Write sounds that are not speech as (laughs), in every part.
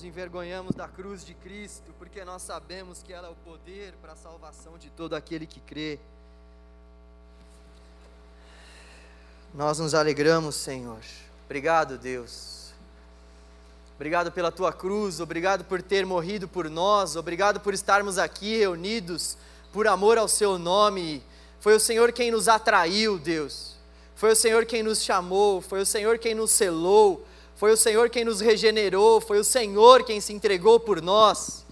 nos envergonhamos da cruz de Cristo, porque nós sabemos que ela é o poder para a salvação de todo aquele que crê. Nós nos alegramos, Senhor. Obrigado, Deus. Obrigado pela tua cruz, obrigado por ter morrido por nós, obrigado por estarmos aqui reunidos por amor ao seu nome, Foi o Senhor quem nos atraiu, Deus. Foi o Senhor quem nos chamou, foi o Senhor quem nos selou, foi o Senhor quem nos regenerou, foi o Senhor quem se entregou por nós.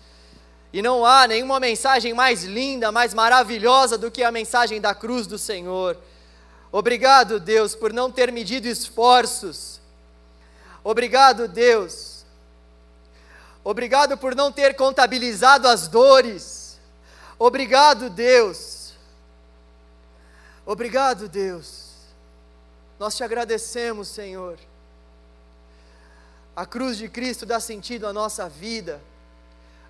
E não há nenhuma mensagem mais linda, mais maravilhosa do que a mensagem da cruz do Senhor. Obrigado, Deus, por não ter medido esforços. Obrigado, Deus. Obrigado por não ter contabilizado as dores. Obrigado, Deus. Obrigado, Deus. Nós te agradecemos, Senhor. A cruz de Cristo dá sentido à nossa vida.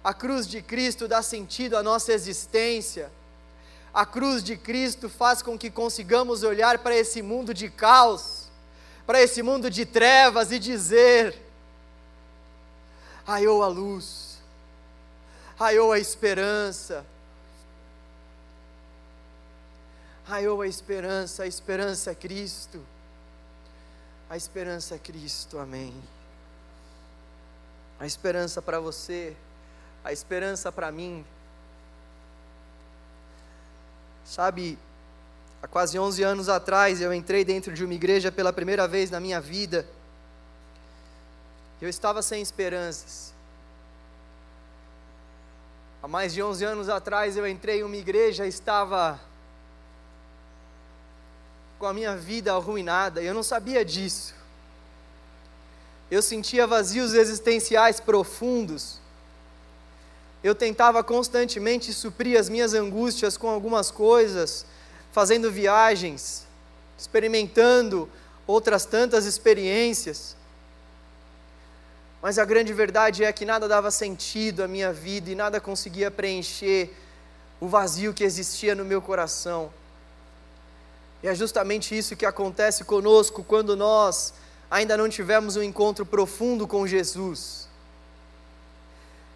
A cruz de Cristo dá sentido à nossa existência. A cruz de Cristo faz com que consigamos olhar para esse mundo de caos, para esse mundo de trevas e dizer: raiou a luz, raiou a esperança, raiou a esperança, a esperança é Cristo. A esperança é Cristo, amém. A esperança para você, a esperança para mim. Sabe, há quase 11 anos atrás eu entrei dentro de uma igreja pela primeira vez na minha vida. Eu estava sem esperanças. Há mais de 11 anos atrás eu entrei em uma igreja e estava com a minha vida arruinada, e eu não sabia disso. Eu sentia vazios existenciais profundos. Eu tentava constantemente suprir as minhas angústias com algumas coisas, fazendo viagens, experimentando outras tantas experiências. Mas a grande verdade é que nada dava sentido à minha vida e nada conseguia preencher o vazio que existia no meu coração. E é justamente isso que acontece conosco quando nós ainda não tivemos um encontro profundo com Jesus.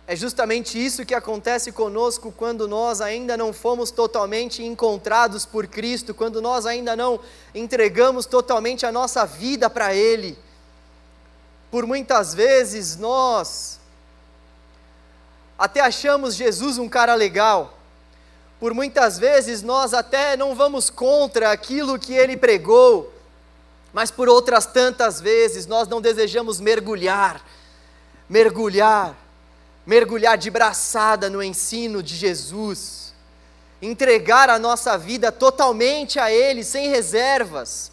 É justamente isso que acontece conosco quando nós ainda não fomos totalmente encontrados por Cristo, quando nós ainda não entregamos totalmente a nossa vida para Ele. Por muitas vezes nós até achamos Jesus um cara legal, por muitas vezes nós até não vamos contra aquilo que ele pregou, mas por outras tantas vezes nós não desejamos mergulhar, mergulhar, mergulhar de braçada no ensino de Jesus, entregar a nossa vida totalmente a Ele, sem reservas,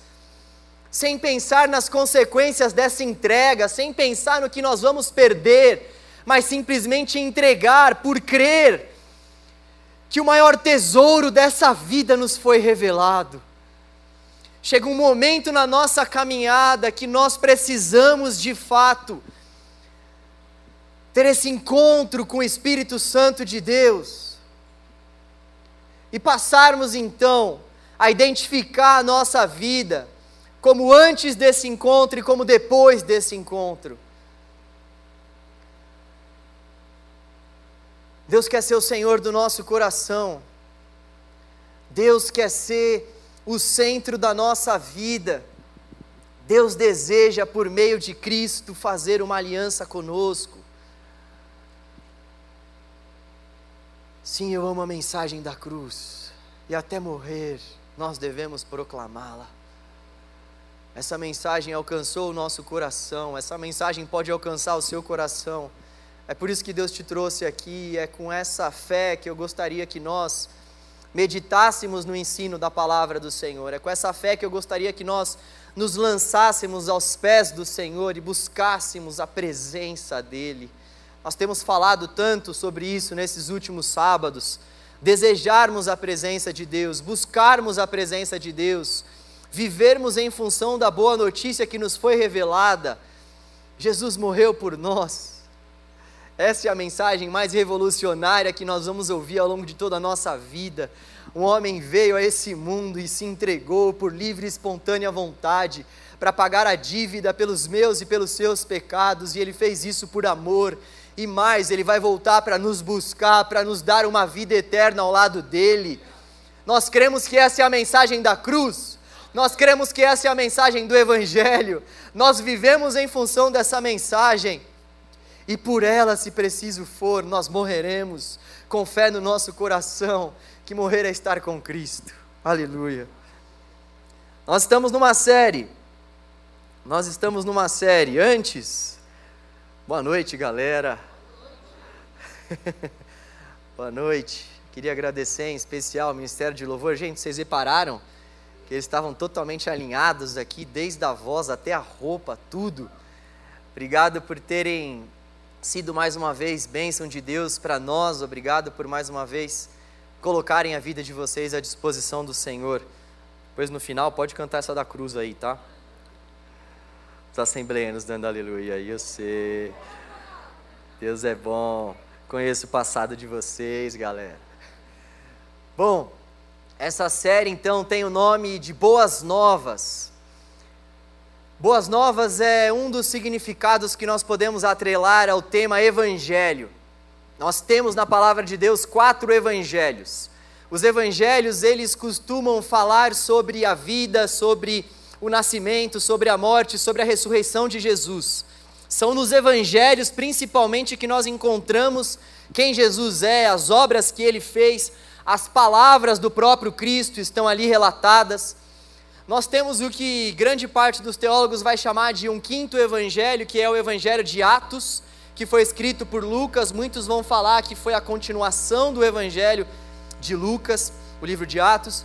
sem pensar nas consequências dessa entrega, sem pensar no que nós vamos perder, mas simplesmente entregar por crer que o maior tesouro dessa vida nos foi revelado. Chega um momento na nossa caminhada que nós precisamos de fato ter esse encontro com o Espírito Santo de Deus e passarmos então a identificar a nossa vida como antes desse encontro e como depois desse encontro. Deus quer ser o Senhor do nosso coração. Deus quer ser o centro da nossa vida. Deus deseja, por meio de Cristo, fazer uma aliança conosco. Sim, eu amo a mensagem da cruz, e até morrer nós devemos proclamá-la. Essa mensagem alcançou o nosso coração, essa mensagem pode alcançar o seu coração. É por isso que Deus te trouxe aqui, é com essa fé que eu gostaria que nós meditássemos no ensino da palavra do Senhor. É com essa fé que eu gostaria que nós nos lançássemos aos pés do Senhor e buscássemos a presença dEle. Nós temos falado tanto sobre isso nesses últimos sábados. Desejarmos a presença de Deus, buscarmos a presença de Deus, vivermos em função da boa notícia que nos foi revelada. Jesus morreu por nós. Essa é a mensagem mais revolucionária que nós vamos ouvir ao longo de toda a nossa vida. Um homem veio a esse mundo e se entregou por livre e espontânea vontade para pagar a dívida pelos meus e pelos seus pecados, e ele fez isso por amor. E mais, ele vai voltar para nos buscar, para nos dar uma vida eterna ao lado dele. Nós cremos que essa é a mensagem da cruz. Nós cremos que essa é a mensagem do Evangelho. Nós vivemos em função dessa mensagem e por ela, se preciso for, nós morreremos com fé no nosso coração, que morrer é estar com Cristo. Aleluia. Nós estamos numa série. Nós estamos numa série. Antes, boa noite, galera. (laughs) boa noite. Queria agradecer em especial ao Ministério de Louvor. Gente, vocês repararam que eles estavam totalmente alinhados aqui, desde a voz até a roupa, tudo. Obrigado por terem sido mais uma vez bênção de Deus para nós. Obrigado por mais uma vez colocarem a vida de vocês à disposição do Senhor. Depois no final pode cantar essa da cruz aí, tá? Os assembleianos dando aleluia aí, eu sei. Deus é bom. Conheço o passado de vocês, galera. Bom, essa série então tem o nome de Boas Novas. Boas Novas é um dos significados que nós podemos atrelar ao tema Evangelho. Nós temos na palavra de Deus quatro evangelhos. Os evangelhos, eles costumam falar sobre a vida, sobre o nascimento, sobre a morte, sobre a ressurreição de Jesus. São nos evangelhos, principalmente, que nós encontramos quem Jesus é, as obras que ele fez, as palavras do próprio Cristo estão ali relatadas. Nós temos o que grande parte dos teólogos vai chamar de um quinto evangelho, que é o evangelho de Atos que foi escrito por Lucas, muitos vão falar que foi a continuação do Evangelho de Lucas, o livro de Atos.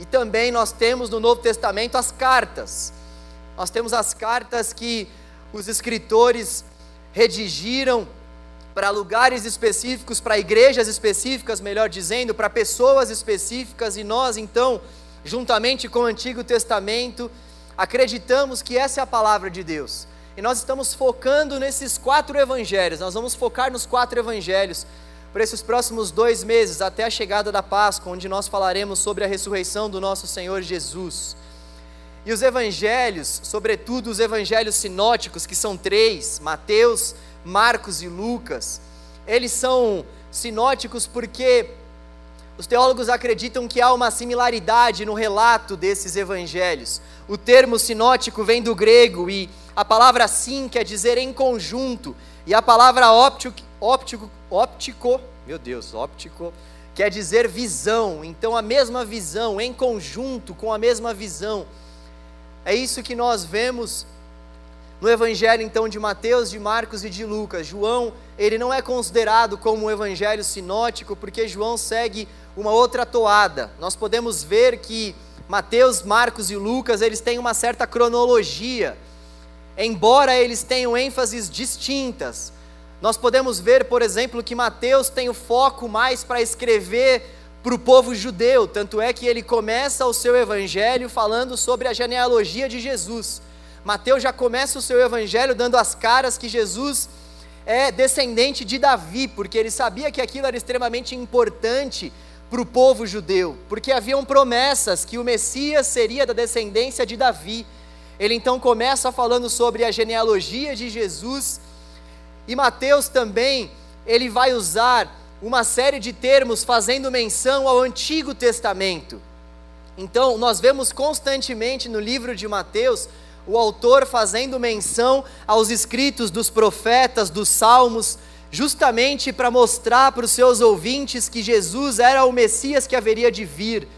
E também nós temos no Novo Testamento as cartas. Nós temos as cartas que os escritores redigiram para lugares específicos, para igrejas específicas, melhor dizendo, para pessoas específicas, e nós então, juntamente com o Antigo Testamento, acreditamos que essa é a palavra de Deus e nós estamos focando nesses quatro evangelhos. Nós vamos focar nos quatro evangelhos por esses próximos dois meses, até a chegada da Páscoa, onde nós falaremos sobre a ressurreição do nosso Senhor Jesus. E os evangelhos, sobretudo os evangelhos sinóticos, que são três: Mateus, Marcos e Lucas, eles são sinóticos porque os teólogos acreditam que há uma similaridade no relato desses evangelhos. O termo sinótico vem do grego e a palavra sim quer dizer em conjunto, e a palavra óptico, óptico, óptico, meu Deus, óptico, quer dizer visão. Então a mesma visão, em conjunto com a mesma visão. É isso que nós vemos no evangelho então de Mateus, de Marcos e de Lucas. João, ele não é considerado como um evangelho sinótico porque João segue uma outra toada. Nós podemos ver que Mateus, Marcos e Lucas, eles têm uma certa cronologia embora eles tenham ênfases distintas. Nós podemos ver, por exemplo, que Mateus tem o foco mais para escrever para o povo judeu, tanto é que ele começa o seu evangelho falando sobre a genealogia de Jesus. Mateus já começa o seu evangelho dando as caras que Jesus é descendente de Davi, porque ele sabia que aquilo era extremamente importante para o povo judeu, porque haviam promessas que o Messias seria da descendência de Davi. Ele então começa falando sobre a genealogia de Jesus, e Mateus também, ele vai usar uma série de termos fazendo menção ao Antigo Testamento. Então, nós vemos constantemente no livro de Mateus o autor fazendo menção aos escritos dos profetas, dos salmos, justamente para mostrar para os seus ouvintes que Jesus era o Messias que haveria de vir.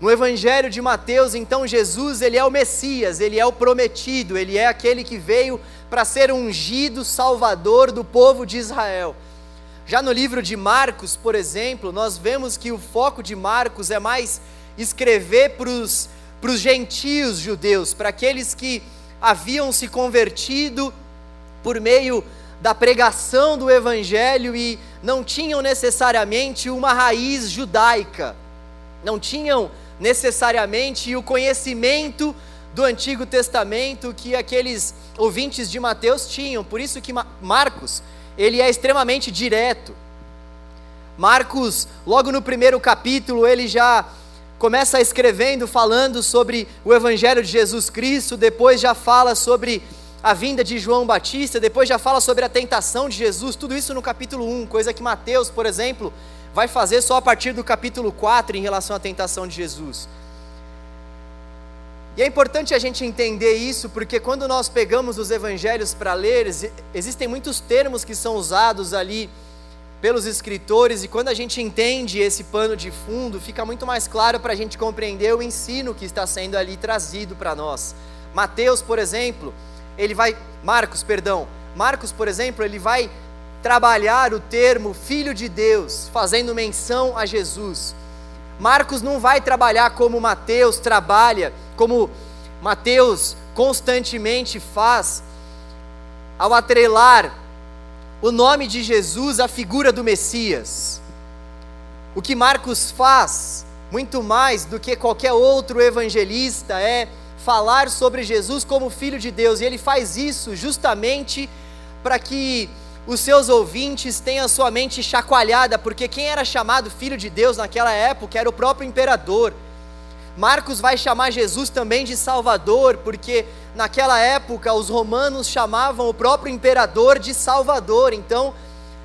No Evangelho de Mateus, então, Jesus, ele é o Messias, ele é o prometido, ele é aquele que veio para ser ungido salvador do povo de Israel. Já no livro de Marcos, por exemplo, nós vemos que o foco de Marcos é mais escrever para os gentios judeus, para aqueles que haviam se convertido por meio da pregação do Evangelho e não tinham necessariamente uma raiz judaica, não tinham necessariamente o conhecimento do Antigo Testamento que aqueles ouvintes de Mateus tinham. Por isso que Marcos, ele é extremamente direto. Marcos, logo no primeiro capítulo, ele já começa escrevendo falando sobre o evangelho de Jesus Cristo, depois já fala sobre a vinda de João Batista, depois já fala sobre a tentação de Jesus, tudo isso no capítulo 1, coisa que Mateus, por exemplo, vai fazer só a partir do capítulo 4 em relação à tentação de Jesus. E é importante a gente entender isso, porque quando nós pegamos os evangelhos para ler, existem muitos termos que são usados ali pelos escritores, e quando a gente entende esse pano de fundo, fica muito mais claro para a gente compreender o ensino que está sendo ali trazido para nós. Mateus, por exemplo, ele vai. Marcos, perdão. Marcos, por exemplo, ele vai trabalhar o termo Filho de Deus, fazendo menção a Jesus. Marcos não vai trabalhar como Mateus trabalha, como Mateus constantemente faz, ao atrelar o nome de Jesus à figura do Messias. O que Marcos faz, muito mais do que qualquer outro evangelista, é falar sobre Jesus como Filho de Deus, e ele faz isso justamente para que os seus ouvintes tenham a sua mente chacoalhada, porque quem era chamado Filho de Deus naquela época era o próprio imperador. Marcos vai chamar Jesus também de Salvador, porque naquela época os romanos chamavam o próprio imperador de Salvador. Então,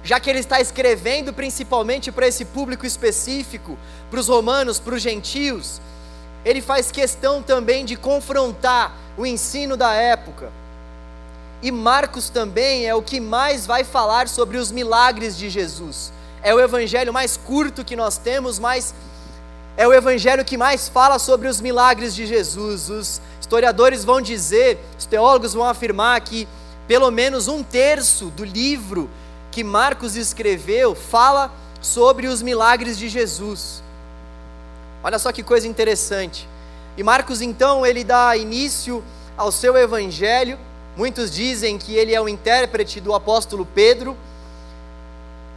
já que ele está escrevendo principalmente para esse público específico, para os romanos, para os gentios, ele faz questão também de confrontar o ensino da época. E Marcos também é o que mais vai falar sobre os milagres de Jesus. É o evangelho mais curto que nós temos, mas é o evangelho que mais fala sobre os milagres de Jesus. Os historiadores vão dizer, os teólogos vão afirmar que pelo menos um terço do livro que Marcos escreveu fala sobre os milagres de Jesus. Olha só que coisa interessante. E Marcos então ele dá início ao seu evangelho. Muitos dizem que ele é o intérprete do apóstolo Pedro.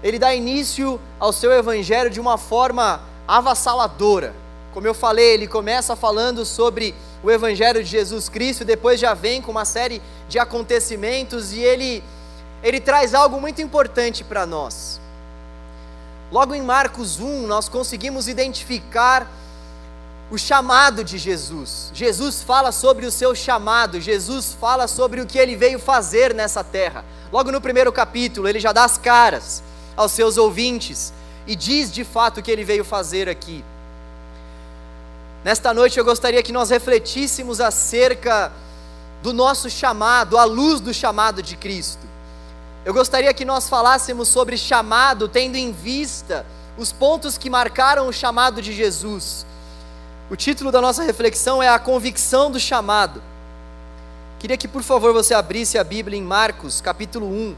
Ele dá início ao seu evangelho de uma forma avassaladora. Como eu falei, ele começa falando sobre o Evangelho de Jesus Cristo, depois já vem com uma série de acontecimentos e ele, ele traz algo muito importante para nós. Logo em Marcos 1, nós conseguimos identificar o chamado de Jesus. Jesus fala sobre o seu chamado, Jesus fala sobre o que ele veio fazer nessa terra. Logo no primeiro capítulo, ele já dá as caras aos seus ouvintes e diz de fato o que ele veio fazer aqui. Nesta noite eu gostaria que nós refletíssemos acerca do nosso chamado, à luz do chamado de Cristo. Eu gostaria que nós falássemos sobre chamado, tendo em vista os pontos que marcaram o chamado de Jesus. O título da nossa reflexão é A Convicção do Chamado. Queria que, por favor, você abrisse a Bíblia em Marcos, capítulo 1.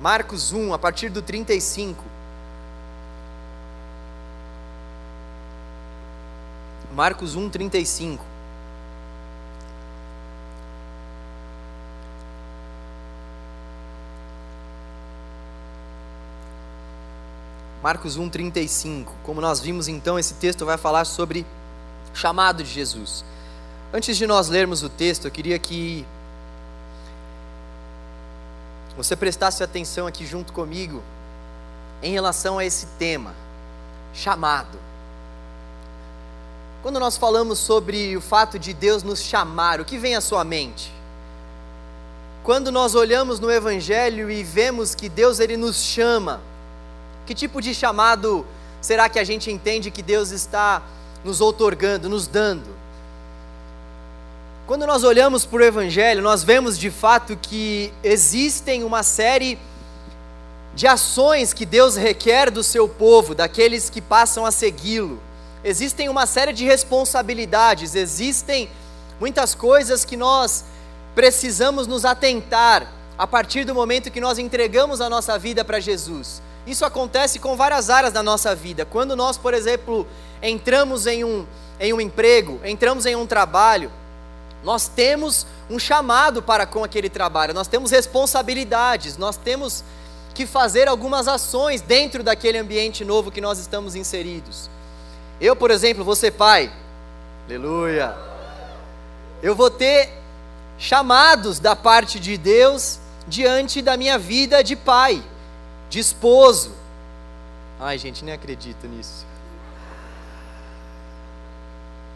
Marcos 1, a partir do 35. Marcos 1, 35. Marcos 1, 35. Como nós vimos então, esse texto vai falar sobre chamado de Jesus. Antes de nós lermos o texto, eu queria que você prestasse atenção aqui junto comigo em relação a esse tema, chamado. Quando nós falamos sobre o fato de Deus nos chamar, o que vem à sua mente? Quando nós olhamos no Evangelho e vemos que Deus ele nos chama, que tipo de chamado será que a gente entende que Deus está nos outorgando, nos dando? Quando nós olhamos para o Evangelho, nós vemos de fato que existem uma série de ações que Deus requer do seu povo, daqueles que passam a segui-lo. Existem uma série de responsabilidades, existem muitas coisas que nós precisamos nos atentar a partir do momento que nós entregamos a nossa vida para Jesus. Isso acontece com várias áreas da nossa vida. Quando nós, por exemplo, entramos em um, em um emprego, entramos em um trabalho, nós temos um chamado para com aquele trabalho, nós temos responsabilidades, nós temos que fazer algumas ações dentro daquele ambiente novo que nós estamos inseridos. Eu, por exemplo, vou ser pai, aleluia. Eu vou ter chamados da parte de Deus diante da minha vida de pai, de esposo. Ai, gente, nem acredito nisso.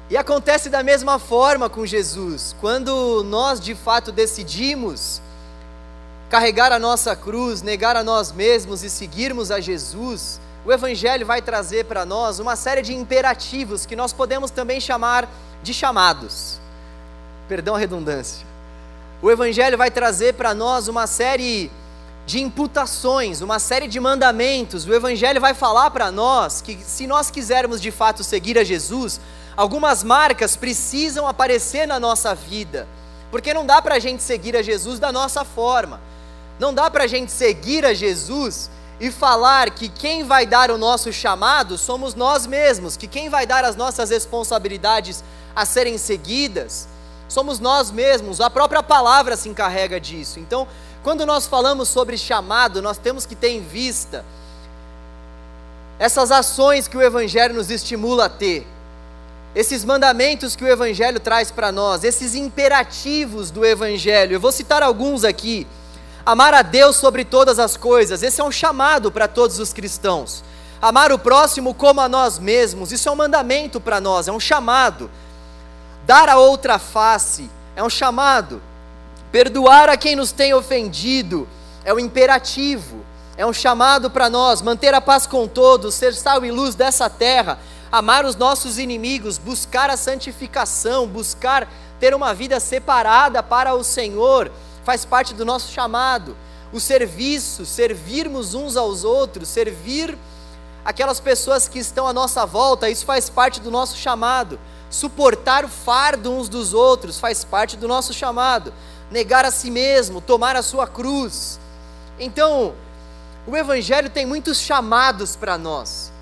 E acontece da mesma forma com Jesus. Quando nós de fato decidimos carregar a nossa cruz, negar a nós mesmos e seguirmos a Jesus, o Evangelho vai trazer para nós uma série de imperativos que nós podemos também chamar de chamados. Perdão a redundância. O Evangelho vai trazer para nós uma série de imputações, uma série de mandamentos. O Evangelho vai falar para nós que, se nós quisermos de fato seguir a Jesus, algumas marcas precisam aparecer na nossa vida, porque não dá para a gente seguir a Jesus da nossa forma, não dá para a gente seguir a Jesus e falar que quem vai dar o nosso chamado somos nós mesmos, que quem vai dar as nossas responsabilidades a serem seguidas somos nós mesmos, a própria palavra se encarrega disso. Então, quando nós falamos sobre chamado, nós temos que ter em vista essas ações que o Evangelho nos estimula a ter, esses mandamentos que o Evangelho traz para nós, esses imperativos do Evangelho. Eu vou citar alguns aqui. Amar a Deus sobre todas as coisas, esse é um chamado para todos os cristãos. Amar o próximo como a nós mesmos, isso é um mandamento para nós, é um chamado. Dar a outra face, é um chamado. Perdoar a quem nos tem ofendido, é um imperativo, é um chamado para nós. Manter a paz com todos, ser sal e luz dessa terra, amar os nossos inimigos, buscar a santificação, buscar ter uma vida separada para o Senhor faz parte do nosso chamado. O serviço, servirmos uns aos outros, servir aquelas pessoas que estão à nossa volta, isso faz parte do nosso chamado. Suportar o fardo uns dos outros faz parte do nosso chamado. Negar a si mesmo, tomar a sua cruz. Então, o Evangelho tem muitos chamados para nós.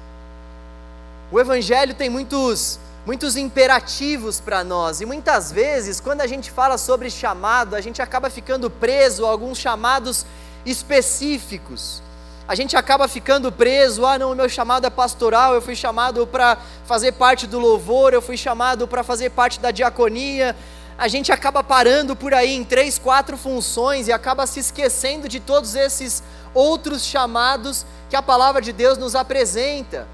O Evangelho tem muitos muitos imperativos para nós. E muitas vezes, quando a gente fala sobre chamado, a gente acaba ficando preso a alguns chamados específicos. A gente acaba ficando preso, ah, não, o meu chamado é pastoral, eu fui chamado para fazer parte do louvor, eu fui chamado para fazer parte da diaconia. A gente acaba parando por aí em três, quatro funções e acaba se esquecendo de todos esses outros chamados que a palavra de Deus nos apresenta.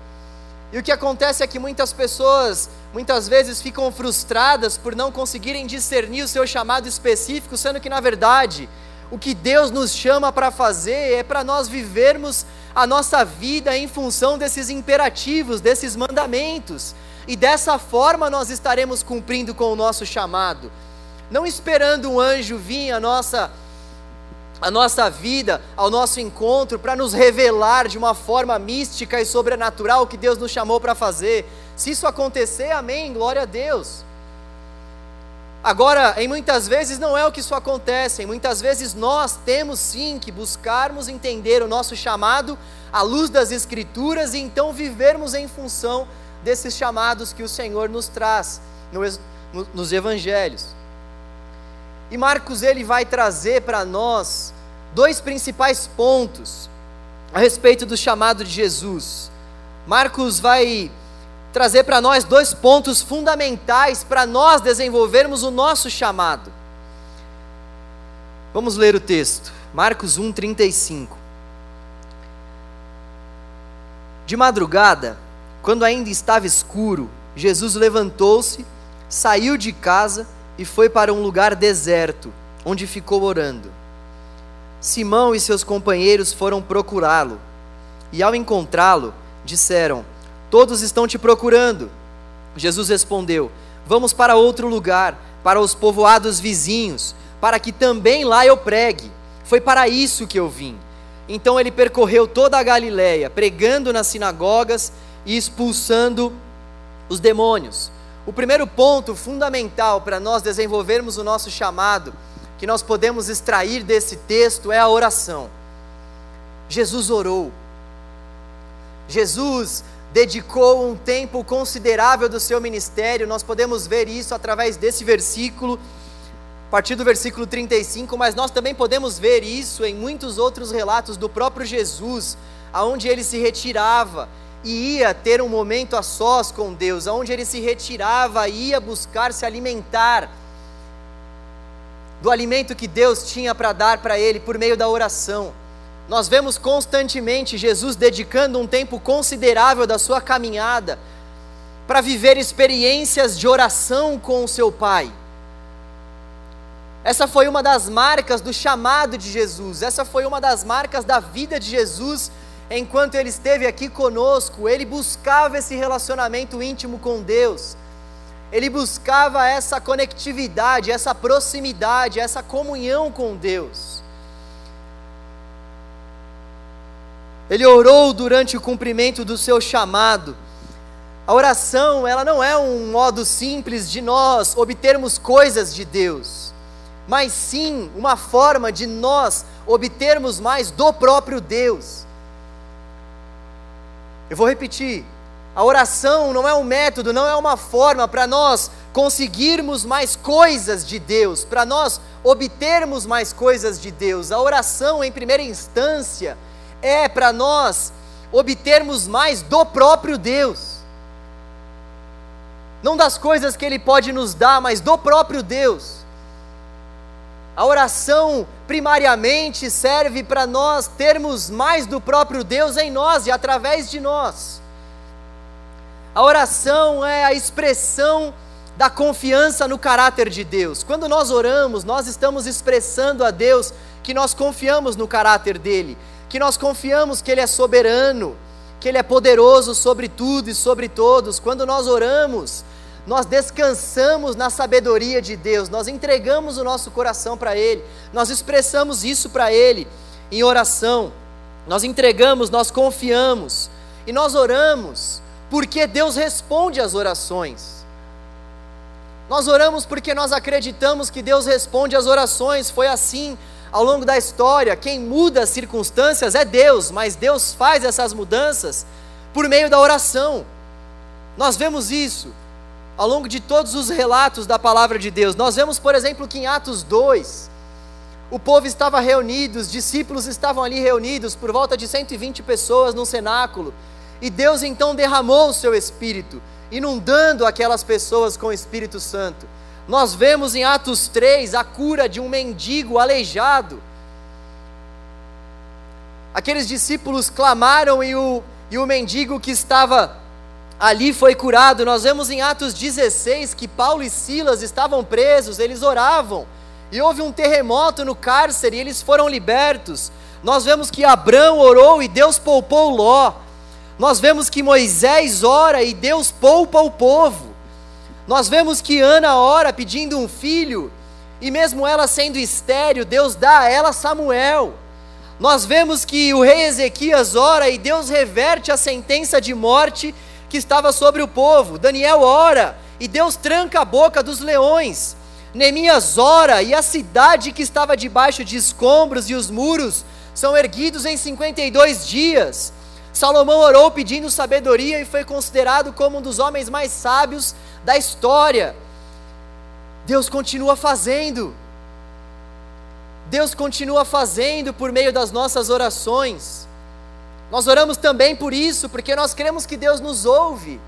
E o que acontece é que muitas pessoas, muitas vezes, ficam frustradas por não conseguirem discernir o seu chamado específico, sendo que, na verdade, o que Deus nos chama para fazer é para nós vivermos a nossa vida em função desses imperativos, desses mandamentos. E dessa forma nós estaremos cumprindo com o nosso chamado. Não esperando um anjo vir à nossa a nossa vida, ao nosso encontro, para nos revelar de uma forma mística e sobrenatural o que Deus nos chamou para fazer. Se isso acontecer, amém, glória a Deus. Agora, em muitas vezes não é o que isso acontece, em muitas vezes nós temos sim que buscarmos entender o nosso chamado à luz das Escrituras e então vivermos em função desses chamados que o Senhor nos traz nos Evangelhos. E Marcos ele vai trazer para nós dois principais pontos a respeito do chamado de Jesus. Marcos vai trazer para nós dois pontos fundamentais para nós desenvolvermos o nosso chamado. Vamos ler o texto. Marcos 1:35. De madrugada, quando ainda estava escuro, Jesus levantou-se, saiu de casa e foi para um lugar deserto, onde ficou orando. Simão e seus companheiros foram procurá-lo, e ao encontrá-lo, disseram: Todos estão te procurando. Jesus respondeu: Vamos para outro lugar, para os povoados vizinhos, para que também lá eu pregue. Foi para isso que eu vim. Então ele percorreu toda a Galiléia, pregando nas sinagogas e expulsando os demônios. O primeiro ponto fundamental para nós desenvolvermos o nosso chamado, que nós podemos extrair desse texto, é a oração. Jesus orou. Jesus dedicou um tempo considerável do seu ministério, nós podemos ver isso através desse versículo, a partir do versículo 35, mas nós também podemos ver isso em muitos outros relatos do próprio Jesus, aonde ele se retirava e ia ter um momento a sós com Deus, onde ele se retirava e ia buscar se alimentar do alimento que Deus tinha para dar para ele por meio da oração. Nós vemos constantemente Jesus dedicando um tempo considerável da sua caminhada para viver experiências de oração com o seu Pai. Essa foi uma das marcas do chamado de Jesus, essa foi uma das marcas da vida de Jesus enquanto ele esteve aqui conosco, ele buscava esse relacionamento íntimo com Deus, ele buscava essa conectividade, essa proximidade, essa comunhão com Deus. Ele orou durante o cumprimento do seu chamado. A oração, ela não é um modo simples de nós obtermos coisas de Deus, mas sim uma forma de nós obtermos mais do próprio Deus. Eu vou repetir. A oração não é um método, não é uma forma para nós conseguirmos mais coisas de Deus, para nós obtermos mais coisas de Deus. A oração, em primeira instância, é para nós obtermos mais do próprio Deus. Não das coisas que Ele pode nos dar, mas do próprio Deus. A oração, primariamente, serve para nós termos mais do próprio Deus em nós e através de nós. A oração é a expressão da confiança no caráter de Deus. Quando nós oramos, nós estamos expressando a Deus que nós confiamos no caráter dele, que nós confiamos que ele é soberano, que ele é poderoso sobre tudo e sobre todos. Quando nós oramos, nós descansamos na sabedoria de Deus, nós entregamos o nosso coração para Ele, nós expressamos isso para Ele em oração, nós entregamos, nós confiamos e nós oramos porque Deus responde às orações. Nós oramos porque nós acreditamos que Deus responde às orações, foi assim ao longo da história. Quem muda as circunstâncias é Deus, mas Deus faz essas mudanças por meio da oração. Nós vemos isso ao longo de todos os relatos da palavra de Deus. Nós vemos, por exemplo, que em Atos 2, o povo estava reunido, os discípulos estavam ali reunidos, por volta de 120 pessoas no cenáculo, e Deus então derramou o seu Espírito, inundando aquelas pessoas com o Espírito Santo. Nós vemos em Atos 3 a cura de um mendigo aleijado. Aqueles discípulos clamaram e o, e o mendigo que estava ali foi curado. Nós vemos em Atos 16 que Paulo e Silas estavam presos, eles oravam, e houve um terremoto no cárcere e eles foram libertos. Nós vemos que Abraão orou e Deus poupou Ló. Nós vemos que Moisés ora e Deus poupa o povo. Nós vemos que Ana ora pedindo um filho, e mesmo ela sendo estéril, Deus dá a ela Samuel. Nós vemos que o rei Ezequias ora e Deus reverte a sentença de morte que estava sobre o povo. Daniel ora e Deus tranca a boca dos leões. Neemias ora e a cidade que estava debaixo de escombros e os muros são erguidos em 52 dias. Salomão orou pedindo sabedoria e foi considerado como um dos homens mais sábios da história. Deus continua fazendo. Deus continua fazendo por meio das nossas orações. Nós oramos também por isso, porque nós cremos que Deus nos ouve.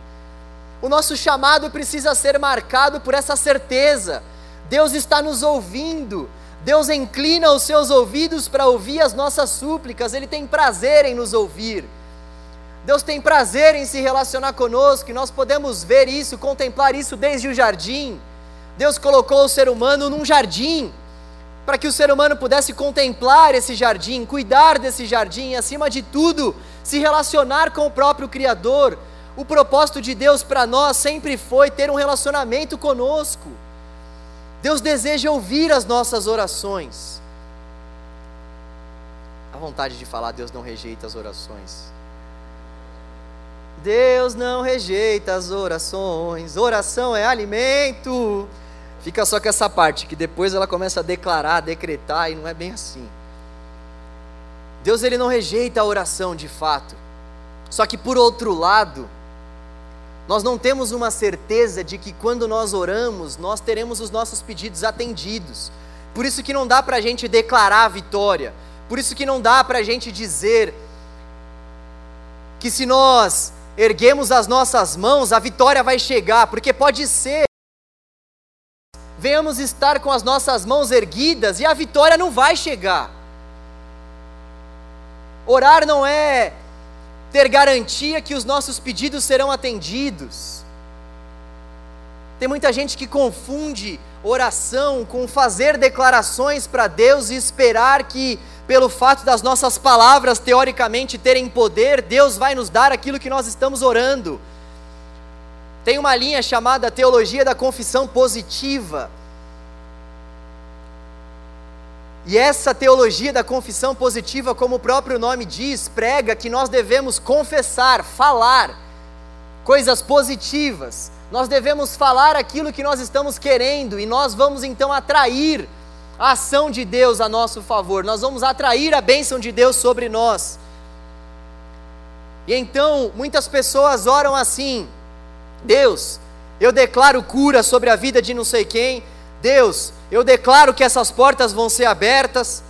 O nosso chamado precisa ser marcado por essa certeza. Deus está nos ouvindo. Deus inclina os seus ouvidos para ouvir as nossas súplicas. Ele tem prazer em nos ouvir. Deus tem prazer em se relacionar conosco, e nós podemos ver isso, contemplar isso desde o jardim. Deus colocou o ser humano num jardim para que o ser humano pudesse contemplar esse jardim, cuidar desse jardim e, acima de tudo, se relacionar com o próprio Criador. O propósito de Deus para nós sempre foi ter um relacionamento conosco. Deus deseja ouvir as nossas orações. A vontade de falar, Deus não rejeita as orações. Deus não rejeita as orações. Oração é alimento. Fica só com essa parte, que depois ela começa a declarar, a decretar, e não é bem assim. Deus ele não rejeita a oração de fato. Só que por outro lado, nós não temos uma certeza de que quando nós oramos, nós teremos os nossos pedidos atendidos. Por isso que não dá para a gente declarar a vitória. Por isso que não dá para a gente dizer que se nós erguemos as nossas mãos, a vitória vai chegar, porque pode ser venhamos estar com as nossas mãos erguidas e a vitória não vai chegar. Orar não é ter garantia que os nossos pedidos serão atendidos. Tem muita gente que confunde oração com fazer declarações para Deus e esperar que, pelo fato das nossas palavras teoricamente terem poder, Deus vai nos dar aquilo que nós estamos orando. Tem uma linha chamada teologia da confissão positiva. E essa teologia da confissão positiva, como o próprio nome diz, prega que nós devemos confessar, falar coisas positivas. Nós devemos falar aquilo que nós estamos querendo e nós vamos então atrair a ação de Deus a nosso favor. Nós vamos atrair a bênção de Deus sobre nós. E então, muitas pessoas oram assim: Deus, eu declaro cura sobre a vida de não sei quem. Deus, eu declaro que essas portas vão ser abertas,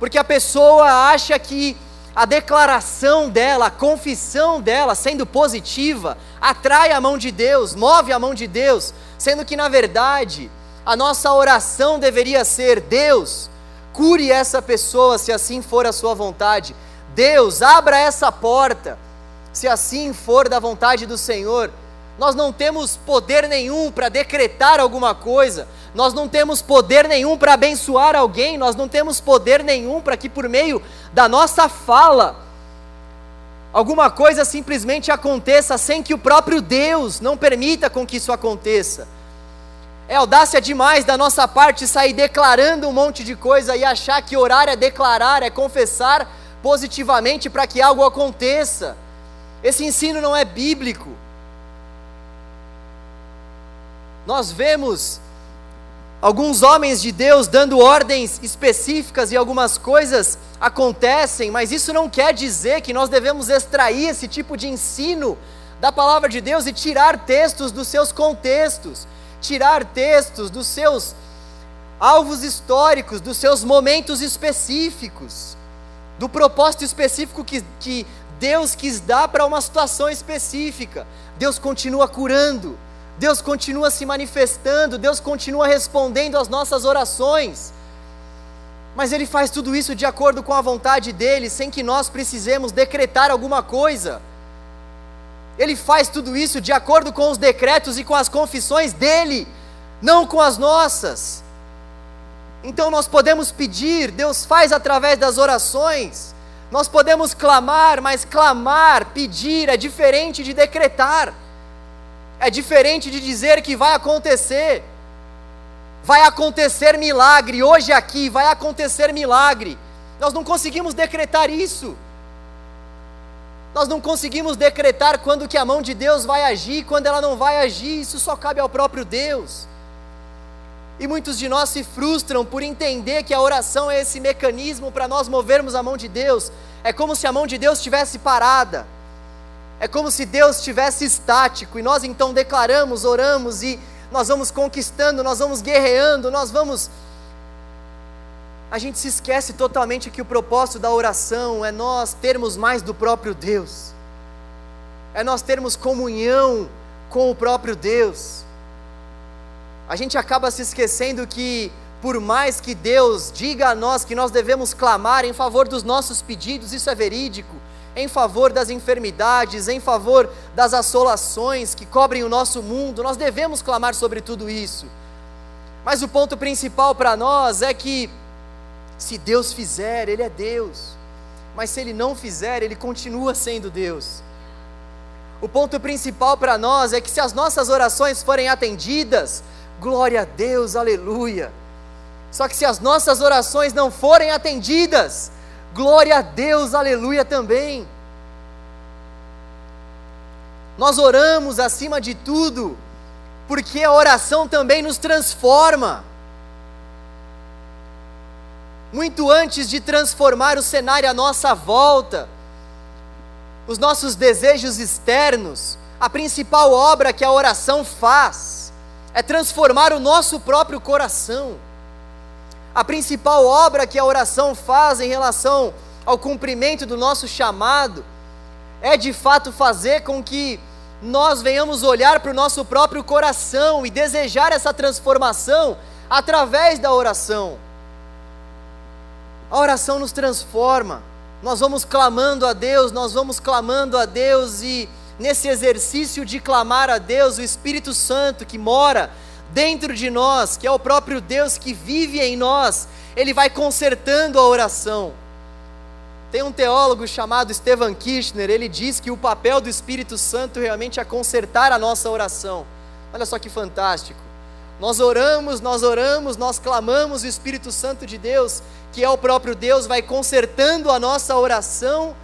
porque a pessoa acha que a declaração dela, a confissão dela, sendo positiva, atrai a mão de Deus, move a mão de Deus, sendo que na verdade a nossa oração deveria ser: Deus, cure essa pessoa se assim for a sua vontade. Deus, abra essa porta, se assim for da vontade do Senhor. Nós não temos poder nenhum para decretar alguma coisa, nós não temos poder nenhum para abençoar alguém, nós não temos poder nenhum para que por meio da nossa fala alguma coisa simplesmente aconteça sem que o próprio Deus não permita com que isso aconteça. É audácia demais da nossa parte sair declarando um monte de coisa e achar que orar é declarar, é confessar positivamente para que algo aconteça. Esse ensino não é bíblico. Nós vemos alguns homens de Deus dando ordens específicas e algumas coisas acontecem, mas isso não quer dizer que nós devemos extrair esse tipo de ensino da palavra de Deus e tirar textos dos seus contextos, tirar textos dos seus alvos históricos, dos seus momentos específicos, do propósito específico que, que Deus quis dar para uma situação específica. Deus continua curando, Deus continua se manifestando, Deus continua respondendo às nossas orações. Mas Ele faz tudo isso de acordo com a vontade dEle, sem que nós precisemos decretar alguma coisa. Ele faz tudo isso de acordo com os decretos e com as confissões dEle, não com as nossas. Então nós podemos pedir, Deus faz através das orações. Nós podemos clamar, mas clamar, pedir é diferente de decretar é diferente de dizer que vai acontecer. Vai acontecer milagre, hoje aqui vai acontecer milagre. Nós não conseguimos decretar isso. Nós não conseguimos decretar quando que a mão de Deus vai agir, quando ela não vai agir, isso só cabe ao próprio Deus. E muitos de nós se frustram por entender que a oração é esse mecanismo para nós movermos a mão de Deus. É como se a mão de Deus estivesse parada. É como se Deus estivesse estático e nós então declaramos, oramos e nós vamos conquistando, nós vamos guerreando, nós vamos. A gente se esquece totalmente que o propósito da oração é nós termos mais do próprio Deus, é nós termos comunhão com o próprio Deus. A gente acaba se esquecendo que, por mais que Deus diga a nós que nós devemos clamar em favor dos nossos pedidos, isso é verídico em favor das enfermidades, em favor das assolações que cobrem o nosso mundo, nós devemos clamar sobre tudo isso. Mas o ponto principal para nós é que, se Deus fizer, Ele é Deus, mas se Ele não fizer, Ele continua sendo Deus. O ponto principal para nós é que, se as nossas orações forem atendidas, glória a Deus, aleluia. Só que se as nossas orações não forem atendidas, Glória a Deus, aleluia também. Nós oramos acima de tudo, porque a oração também nos transforma. Muito antes de transformar o cenário à nossa volta, os nossos desejos externos, a principal obra que a oração faz é transformar o nosso próprio coração. A principal obra que a oração faz em relação ao cumprimento do nosso chamado é de fato fazer com que nós venhamos olhar para o nosso próprio coração e desejar essa transformação através da oração. A oração nos transforma. Nós vamos clamando a Deus, nós vamos clamando a Deus e nesse exercício de clamar a Deus, o Espírito Santo que mora dentro de nós, que é o próprio Deus que vive em nós, ele vai consertando a oração. Tem um teólogo chamado Stephen Kirchner, ele diz que o papel do Espírito Santo realmente é consertar a nossa oração. Olha só que fantástico. Nós oramos, nós oramos, nós clamamos, o Espírito Santo de Deus, que é o próprio Deus, vai consertando a nossa oração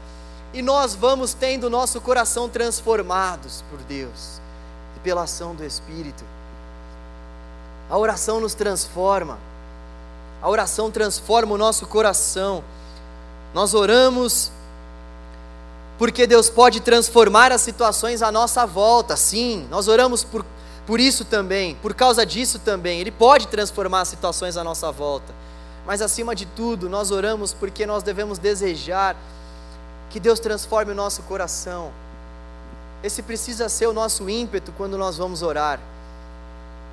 e nós vamos tendo o nosso coração transformados por Deus e pela ação do Espírito. A oração nos transforma, a oração transforma o nosso coração. Nós oramos porque Deus pode transformar as situações à nossa volta, sim, nós oramos por, por isso também, por causa disso também, Ele pode transformar as situações à nossa volta, mas acima de tudo, nós oramos porque nós devemos desejar que Deus transforme o nosso coração. Esse precisa ser o nosso ímpeto quando nós vamos orar.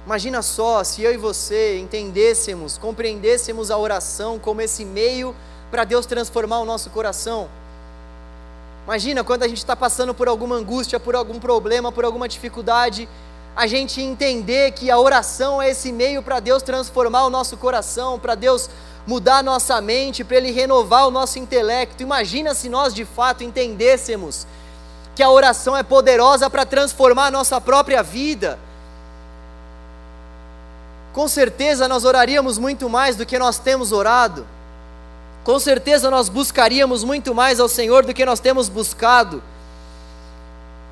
Imagina só se eu e você entendêssemos, compreendêssemos a oração como esse meio para Deus transformar o nosso coração. Imagina quando a gente está passando por alguma angústia, por algum problema, por alguma dificuldade, a gente entender que a oração é esse meio para Deus transformar o nosso coração, para Deus mudar a nossa mente, para Ele renovar o nosso intelecto. Imagina se nós de fato entendêssemos que a oração é poderosa para transformar a nossa própria vida. Com certeza nós oraríamos muito mais do que nós temos orado. Com certeza nós buscaríamos muito mais ao Senhor do que nós temos buscado.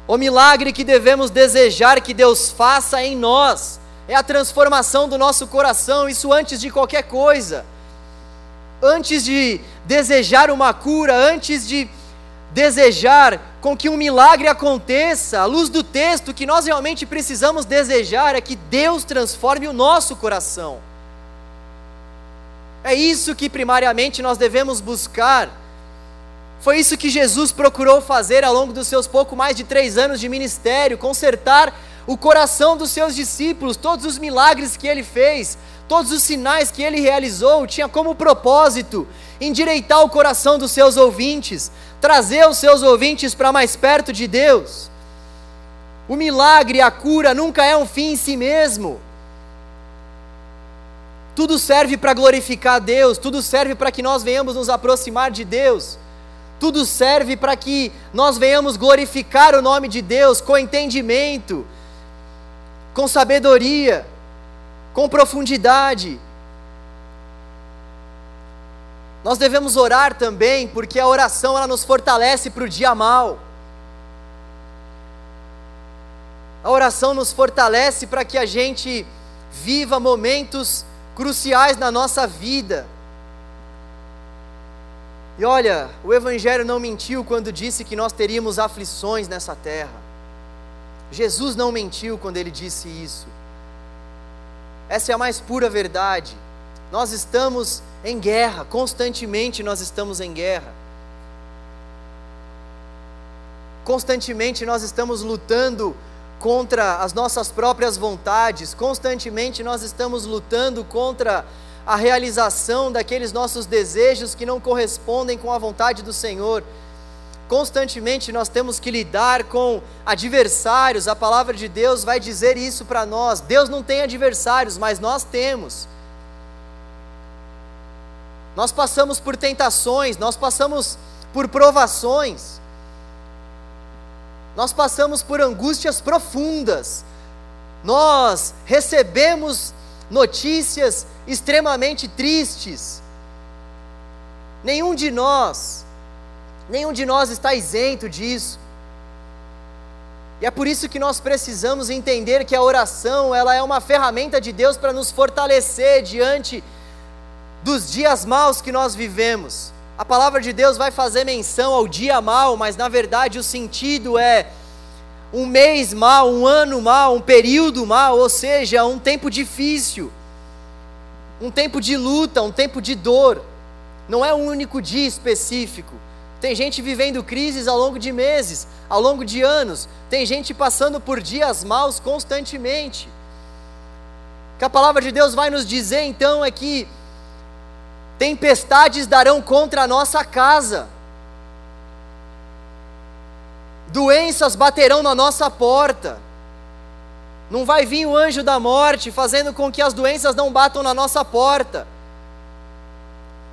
O milagre que devemos desejar que Deus faça em nós é a transformação do nosso coração, isso antes de qualquer coisa antes de desejar uma cura, antes de desejar com que um milagre aconteça, à luz do texto, o que nós realmente precisamos desejar é que Deus transforme o nosso coração. É isso que primariamente nós devemos buscar. Foi isso que Jesus procurou fazer ao longo dos seus pouco mais de três anos de ministério consertar o coração dos seus discípulos, todos os milagres que ele fez, todos os sinais que ele realizou, tinha como propósito endireitar o coração dos seus ouvintes, trazer os seus ouvintes para mais perto de Deus. O milagre, a cura nunca é um fim em si mesmo. Tudo serve para glorificar Deus, tudo serve para que nós venhamos nos aproximar de Deus. Tudo serve para que nós venhamos glorificar o nome de Deus com entendimento, com sabedoria com profundidade. Nós devemos orar também, porque a oração ela nos fortalece para o dia mal. A oração nos fortalece para que a gente viva momentos cruciais na nossa vida. E olha, o Evangelho não mentiu quando disse que nós teríamos aflições nessa terra. Jesus não mentiu quando ele disse isso. Essa é a mais pura verdade. Nós estamos em guerra, constantemente nós estamos em guerra. Constantemente nós estamos lutando contra as nossas próprias vontades, constantemente nós estamos lutando contra a realização daqueles nossos desejos que não correspondem com a vontade do Senhor. Constantemente nós temos que lidar com adversários, a palavra de Deus vai dizer isso para nós. Deus não tem adversários, mas nós temos. Nós passamos por tentações, nós passamos por provações, nós passamos por angústias profundas, nós recebemos notícias extremamente tristes. Nenhum de nós Nenhum de nós está isento disso. E é por isso que nós precisamos entender que a oração, ela é uma ferramenta de Deus para nos fortalecer diante dos dias maus que nós vivemos. A palavra de Deus vai fazer menção ao dia mau, mas na verdade o sentido é um mês mau, um ano mau, um período mau, ou seja, um tempo difícil, um tempo de luta, um tempo de dor. Não é um único dia específico. Tem gente vivendo crises ao longo de meses, ao longo de anos. Tem gente passando por dias maus constantemente. O que a palavra de Deus vai nos dizer então é que tempestades darão contra a nossa casa, doenças baterão na nossa porta. Não vai vir o anjo da morte fazendo com que as doenças não batam na nossa porta.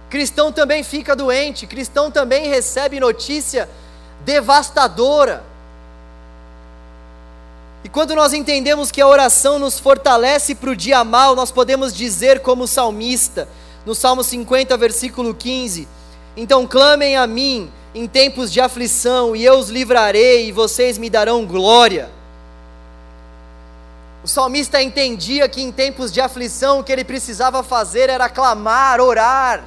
Cristão também fica doente, cristão também recebe notícia devastadora. E quando nós entendemos que a oração nos fortalece para o dia mal, nós podemos dizer, como salmista, no Salmo 50, versículo 15: Então clamem a mim em tempos de aflição, e eu os livrarei, e vocês me darão glória. O salmista entendia que em tempos de aflição o que ele precisava fazer era clamar, orar,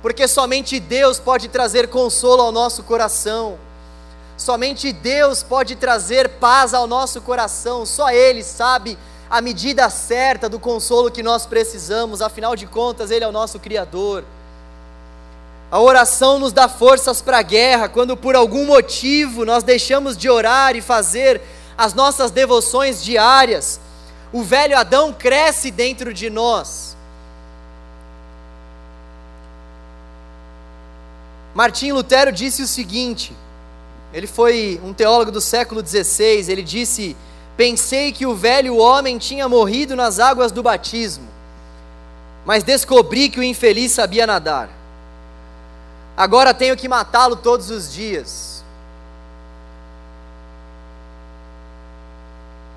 porque somente Deus pode trazer consolo ao nosso coração. Somente Deus pode trazer paz ao nosso coração, só Ele sabe a medida certa do consolo que nós precisamos, afinal de contas, Ele é o nosso Criador. A oração nos dá forças para a guerra, quando por algum motivo nós deixamos de orar e fazer as nossas devoções diárias, o velho Adão cresce dentro de nós. Martim Lutero disse o seguinte: ele foi um teólogo do século XVI. Ele disse: Pensei que o velho homem tinha morrido nas águas do batismo, mas descobri que o infeliz sabia nadar. Agora tenho que matá-lo todos os dias.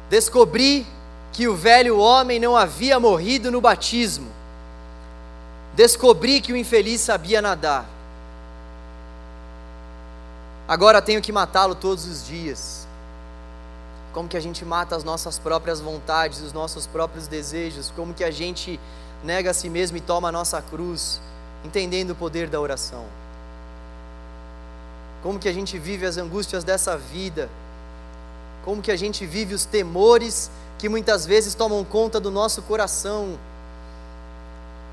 Descobri que o velho homem não havia morrido no batismo. Descobri que o infeliz sabia nadar. Agora tenho que matá-lo todos os dias. Como que a gente mata as nossas próprias vontades, os nossos próprios desejos, como que a gente nega a si mesmo e toma a nossa cruz, entendendo o poder da oração. Como que a gente vive as angústias dessa vida, como que a gente vive os temores que muitas vezes tomam conta do nosso coração,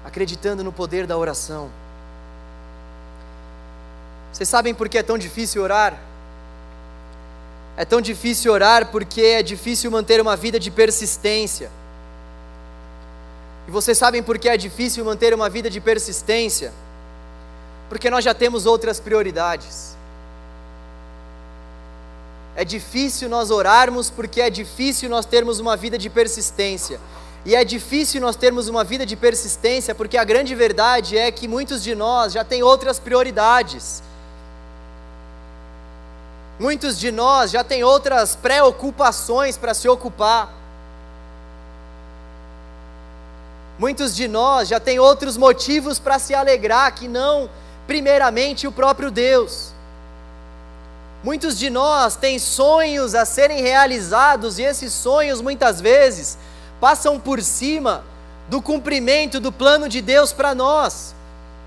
acreditando no poder da oração. Vocês sabem por que é tão difícil orar? É tão difícil orar porque é difícil manter uma vida de persistência. E vocês sabem por que é difícil manter uma vida de persistência? Porque nós já temos outras prioridades. É difícil nós orarmos porque é difícil nós termos uma vida de persistência. E é difícil nós termos uma vida de persistência porque a grande verdade é que muitos de nós já têm outras prioridades. Muitos de nós já têm outras preocupações para se ocupar. Muitos de nós já têm outros motivos para se alegrar que não, primeiramente, o próprio Deus. Muitos de nós têm sonhos a serem realizados e esses sonhos muitas vezes passam por cima do cumprimento do plano de Deus para nós.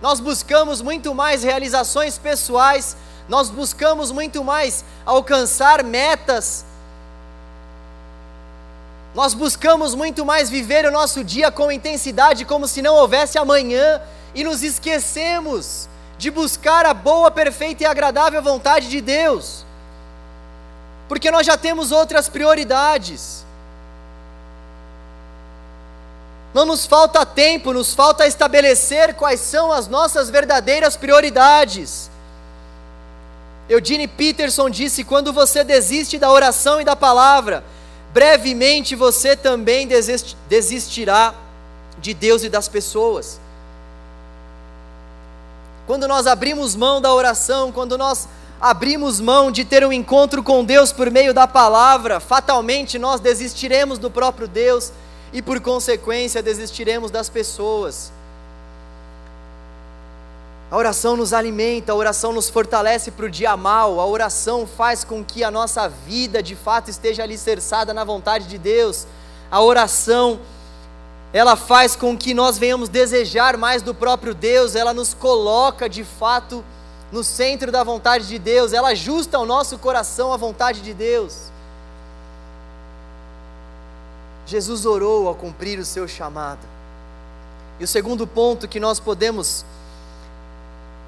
Nós buscamos muito mais realizações pessoais nós buscamos muito mais alcançar metas, nós buscamos muito mais viver o nosso dia com intensidade, como se não houvesse amanhã, e nos esquecemos de buscar a boa, perfeita e agradável vontade de Deus, porque nós já temos outras prioridades. Não nos falta tempo, nos falta estabelecer quais são as nossas verdadeiras prioridades. Eugene Peterson disse: quando você desiste da oração e da palavra, brevemente você também desistirá de Deus e das pessoas. Quando nós abrimos mão da oração, quando nós abrimos mão de ter um encontro com Deus por meio da palavra, fatalmente nós desistiremos do próprio Deus e, por consequência, desistiremos das pessoas. A oração nos alimenta, a oração nos fortalece para o dia mal, a oração faz com que a nossa vida de fato esteja alicerçada na vontade de Deus. A oração, ela faz com que nós venhamos desejar mais do próprio Deus, ela nos coloca de fato no centro da vontade de Deus, ela ajusta o nosso coração à vontade de Deus. Jesus orou ao cumprir o seu chamado. E o segundo ponto que nós podemos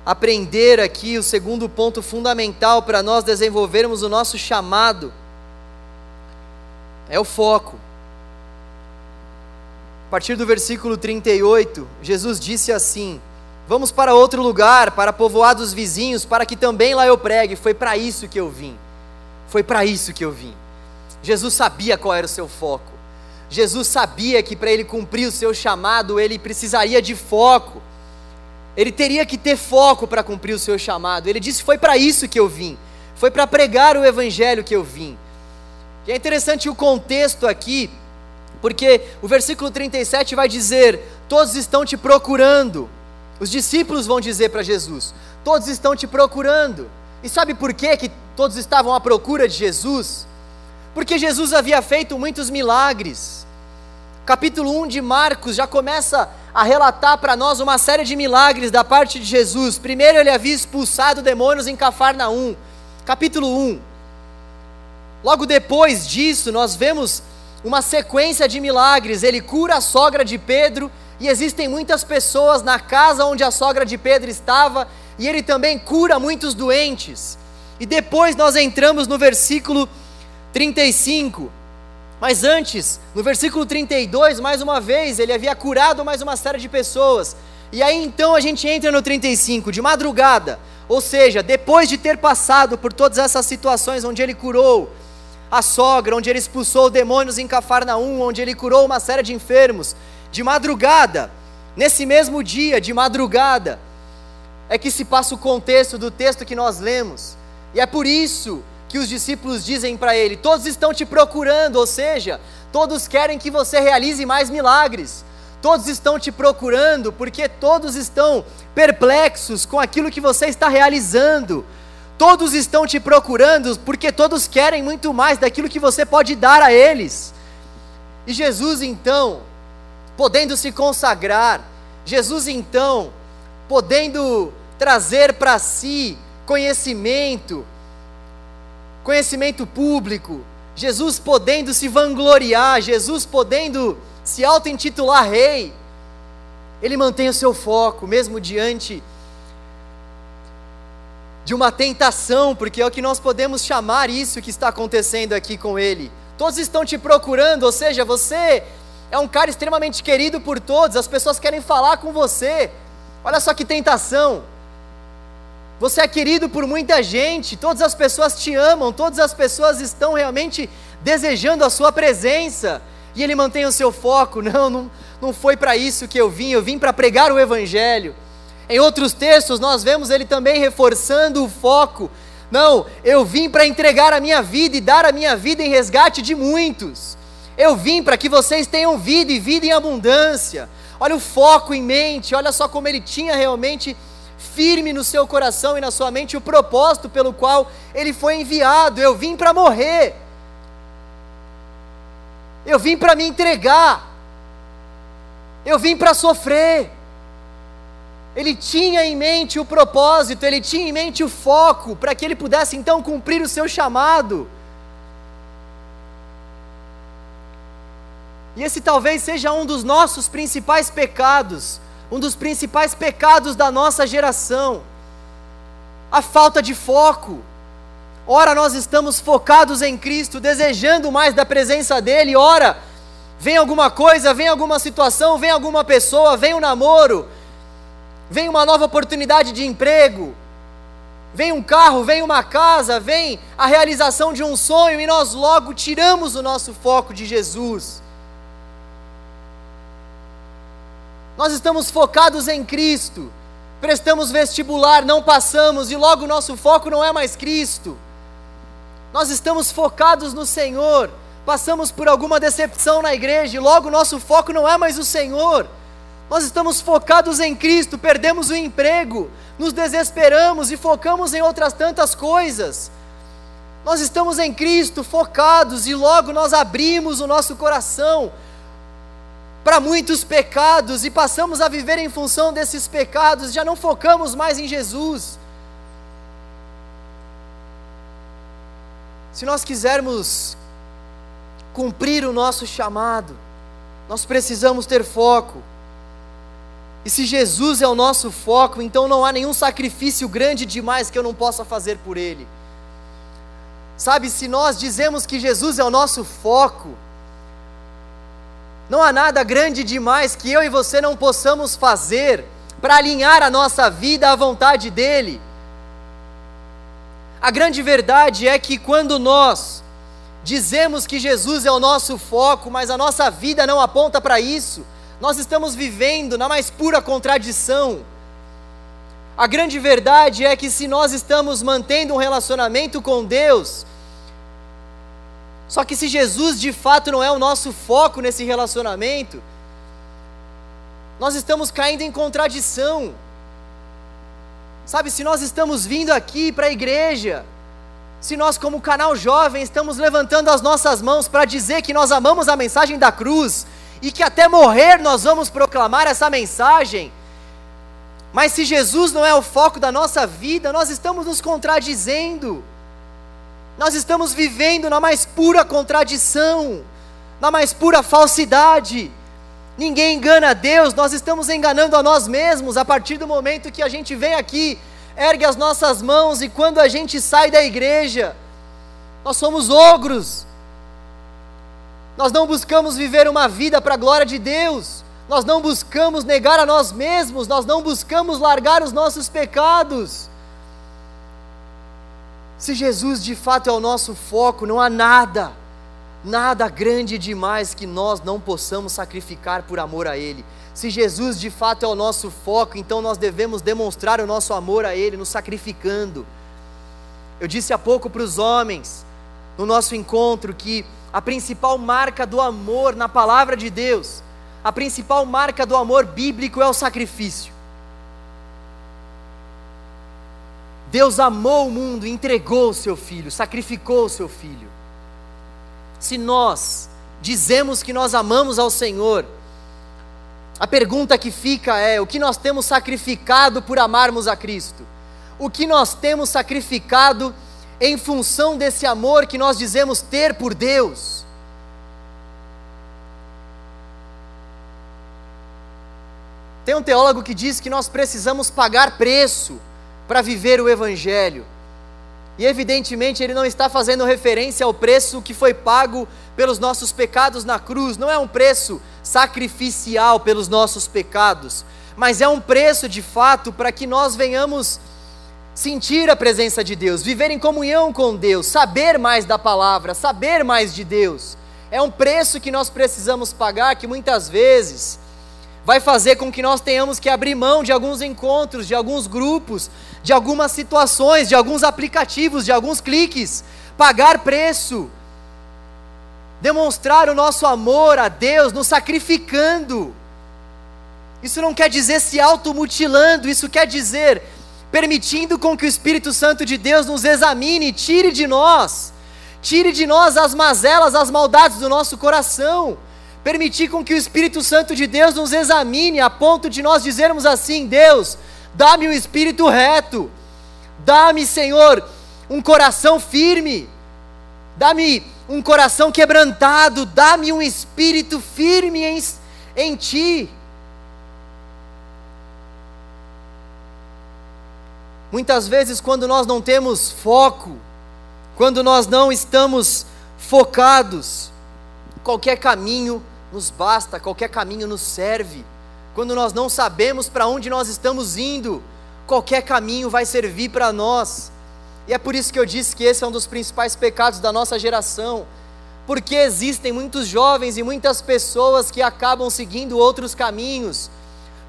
aprender aqui o segundo ponto fundamental para nós desenvolvermos o nosso chamado é o foco. A partir do versículo 38, Jesus disse assim: Vamos para outro lugar, para povoados vizinhos, para que também lá eu pregue. Foi para isso que eu vim. Foi para isso que eu vim. Jesus sabia qual era o seu foco. Jesus sabia que para ele cumprir o seu chamado, ele precisaria de foco. Ele teria que ter foco para cumprir o seu chamado. Ele disse: Foi para isso que eu vim. Foi para pregar o evangelho que eu vim. E é interessante o contexto aqui, porque o versículo 37 vai dizer: Todos estão te procurando. Os discípulos vão dizer para Jesus: Todos estão te procurando. E sabe por quê que todos estavam à procura de Jesus? Porque Jesus havia feito muitos milagres. Capítulo 1 de Marcos já começa a relatar para nós uma série de milagres da parte de Jesus. Primeiro, ele havia expulsado demônios em Cafarnaum. Capítulo 1. Logo depois disso, nós vemos uma sequência de milagres. Ele cura a sogra de Pedro, e existem muitas pessoas na casa onde a sogra de Pedro estava, e ele também cura muitos doentes. E depois nós entramos no versículo 35. Mas antes, no versículo 32, mais uma vez, ele havia curado mais uma série de pessoas. E aí então a gente entra no 35, de madrugada, ou seja, depois de ter passado por todas essas situações onde ele curou a sogra, onde ele expulsou demônios em Cafarnaum, onde ele curou uma série de enfermos, de madrugada, nesse mesmo dia, de madrugada, é que se passa o contexto do texto que nós lemos. E é por isso que os discípulos dizem para ele: Todos estão te procurando, ou seja, todos querem que você realize mais milagres. Todos estão te procurando porque todos estão perplexos com aquilo que você está realizando. Todos estão te procurando porque todos querem muito mais daquilo que você pode dar a eles. E Jesus então, podendo se consagrar, Jesus então, podendo trazer para si conhecimento, conhecimento público, Jesus podendo se vangloriar, Jesus podendo se auto-intitular rei, ele mantém o seu foco, mesmo diante de uma tentação, porque é o que nós podemos chamar isso que está acontecendo aqui com ele. Todos estão te procurando, ou seja, você é um cara extremamente querido por todos, as pessoas querem falar com você. Olha só que tentação. Você é querido por muita gente, todas as pessoas te amam, todas as pessoas estão realmente desejando a sua presença. E ele mantém o seu foco. (laughs) Não, não, não foi para isso que eu vim, eu vim para pregar o Evangelho. Em outros textos, nós vemos ele também reforçando o foco. Não, eu vim para entregar a minha vida e dar a minha vida em resgate de muitos. Eu vim para que vocês tenham vida e vida em abundância. Olha o foco em mente, olha só como ele tinha realmente firme no seu coração e na sua mente o propósito pelo qual ele foi enviado. Eu vim para morrer. Eu vim para me entregar. Eu vim para sofrer. Ele tinha em mente o propósito, ele tinha em mente o foco para que ele pudesse então cumprir o seu chamado. E esse talvez seja um dos nossos principais pecados, um dos principais pecados da nossa geração, a falta de foco. Ora, nós estamos focados em Cristo, desejando mais da presença dEle, ora, vem alguma coisa, vem alguma situação, vem alguma pessoa, vem um namoro, vem uma nova oportunidade de emprego, vem um carro, vem uma casa, vem a realização de um sonho e nós logo tiramos o nosso foco de Jesus. Nós estamos focados em Cristo, prestamos vestibular, não passamos e logo nosso foco não é mais Cristo. Nós estamos focados no Senhor, passamos por alguma decepção na igreja e logo nosso foco não é mais o Senhor. Nós estamos focados em Cristo, perdemos o emprego, nos desesperamos e focamos em outras tantas coisas. Nós estamos em Cristo focados e logo nós abrimos o nosso coração para muitos pecados e passamos a viver em função desses pecados, já não focamos mais em Jesus. Se nós quisermos cumprir o nosso chamado, nós precisamos ter foco. E se Jesus é o nosso foco, então não há nenhum sacrifício grande demais que eu não possa fazer por Ele. Sabe, se nós dizemos que Jesus é o nosso foco, não há nada grande demais que eu e você não possamos fazer para alinhar a nossa vida à vontade dEle. A grande verdade é que quando nós dizemos que Jesus é o nosso foco, mas a nossa vida não aponta para isso, nós estamos vivendo na mais pura contradição. A grande verdade é que se nós estamos mantendo um relacionamento com Deus, Só que se Jesus de fato não é o nosso foco nesse relacionamento, nós estamos caindo em contradição. Sabe, se nós estamos vindo aqui para a igreja, se nós, como canal jovem, estamos levantando as nossas mãos para dizer que nós amamos a mensagem da cruz e que até morrer nós vamos proclamar essa mensagem, mas se Jesus não é o foco da nossa vida, nós estamos nos contradizendo, nós estamos vivendo na mais pura contradição, na mais pura falsidade. Ninguém engana Deus, nós estamos enganando a nós mesmos a partir do momento que a gente vem aqui, ergue as nossas mãos e quando a gente sai da igreja, nós somos ogros. Nós não buscamos viver uma vida para a glória de Deus. Nós não buscamos negar a nós mesmos, nós não buscamos largar os nossos pecados. Se Jesus de fato é o nosso foco, não há nada nada grande demais que nós não possamos sacrificar por amor a Ele. Se Jesus de fato é o nosso foco, então nós devemos demonstrar o nosso amor a Ele, nos sacrificando. Eu disse há pouco para os homens, no nosso encontro, que a principal marca do amor na palavra de Deus, a principal marca do amor bíblico é o sacrifício. Deus amou o mundo, entregou o seu filho, sacrificou o seu filho se nós dizemos que nós amamos ao Senhor, a pergunta que fica é: o que nós temos sacrificado por amarmos a Cristo? O que nós temos sacrificado em função desse amor que nós dizemos ter por Deus? Tem um teólogo que diz que nós precisamos pagar preço para viver o Evangelho. E evidentemente ele não está fazendo referência ao preço que foi pago pelos nossos pecados na cruz, não é um preço sacrificial pelos nossos pecados, mas é um preço de fato para que nós venhamos sentir a presença de Deus, viver em comunhão com Deus, saber mais da palavra, saber mais de Deus. É um preço que nós precisamos pagar que muitas vezes vai fazer com que nós tenhamos que abrir mão de alguns encontros, de alguns grupos, de algumas situações, de alguns aplicativos, de alguns cliques, pagar preço, demonstrar o nosso amor a Deus, nos sacrificando. Isso não quer dizer se automutilando, isso quer dizer permitindo com que o Espírito Santo de Deus nos examine, tire de nós, tire de nós as mazelas, as maldades do nosso coração. Permitir com que o Espírito Santo de Deus nos examine a ponto de nós dizermos assim: Deus, dá-me um espírito reto, dá-me, Senhor, um coração firme, dá-me um coração quebrantado, dá-me um espírito firme em, em Ti. Muitas vezes, quando nós não temos foco, quando nós não estamos focados, qualquer caminho nos basta, qualquer caminho nos serve. Quando nós não sabemos para onde nós estamos indo, qualquer caminho vai servir para nós. E é por isso que eu disse que esse é um dos principais pecados da nossa geração. Porque existem muitos jovens e muitas pessoas que acabam seguindo outros caminhos,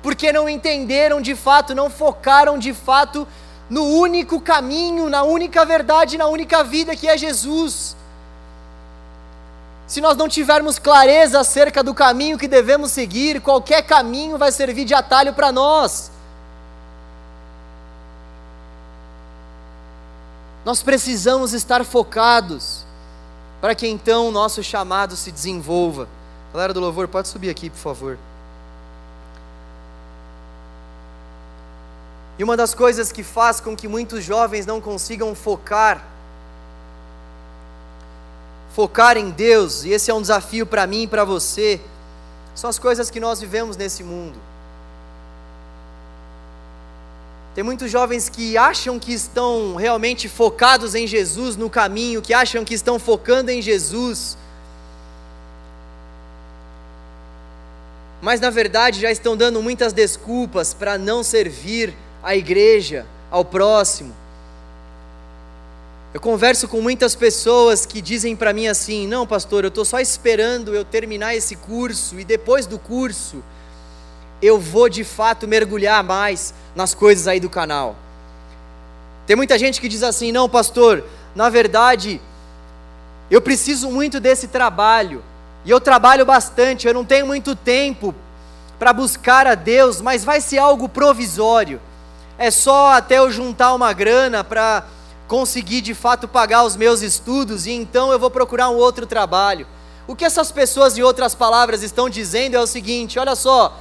porque não entenderam de fato, não focaram de fato no único caminho, na única verdade, na única vida que é Jesus se nós não tivermos clareza acerca do caminho que devemos seguir, qualquer caminho vai servir de atalho para nós. Nós precisamos estar focados para que então o nosso chamado se desenvolva. Galera do louvor, pode subir aqui, por favor. E uma das coisas que faz com que muitos jovens não consigam focar focar em Deus, e esse é um desafio para mim e para você, são as coisas que nós vivemos nesse mundo. Tem muitos jovens que acham que estão realmente focados em Jesus no caminho, que acham que estão focando em Jesus, mas na verdade já estão dando muitas desculpas para não servir a igreja, ao próximo. Eu converso com muitas pessoas que dizem para mim assim: não, pastor, eu estou só esperando eu terminar esse curso e depois do curso eu vou de fato mergulhar mais nas coisas aí do canal. Tem muita gente que diz assim: não, pastor, na verdade Eu preciso muito desse trabalho. E eu trabalho bastante, eu não tenho muito tempo para buscar a Deus, mas vai ser algo provisório. É só até eu juntar uma grana para conseguir de fato pagar os meus estudos e então eu vou procurar um outro trabalho. O que essas pessoas, em outras palavras, estão dizendo é o seguinte: olha só,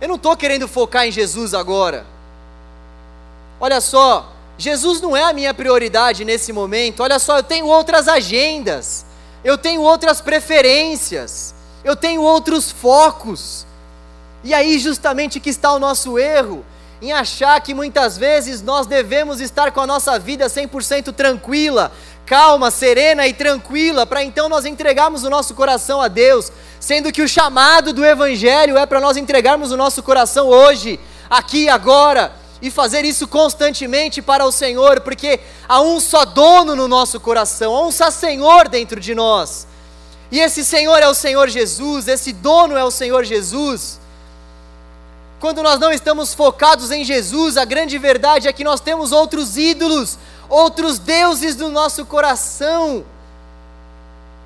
eu não estou querendo focar em Jesus agora. Olha só, Jesus não é a minha prioridade nesse momento. Olha só, eu tenho outras agendas, eu tenho outras preferências, eu tenho outros focos. E aí, justamente, que está o nosso erro em achar que muitas vezes nós devemos estar com a nossa vida 100% tranquila, calma, serena e tranquila, para então nós entregarmos o nosso coração a Deus, sendo que o chamado do Evangelho é para nós entregarmos o nosso coração hoje, aqui e agora, e fazer isso constantemente para o Senhor, porque há um só dono no nosso coração, há um só Senhor dentro de nós, e esse Senhor é o Senhor Jesus, esse dono é o Senhor Jesus. Quando nós não estamos focados em Jesus, a grande verdade é que nós temos outros ídolos, outros deuses do nosso coração,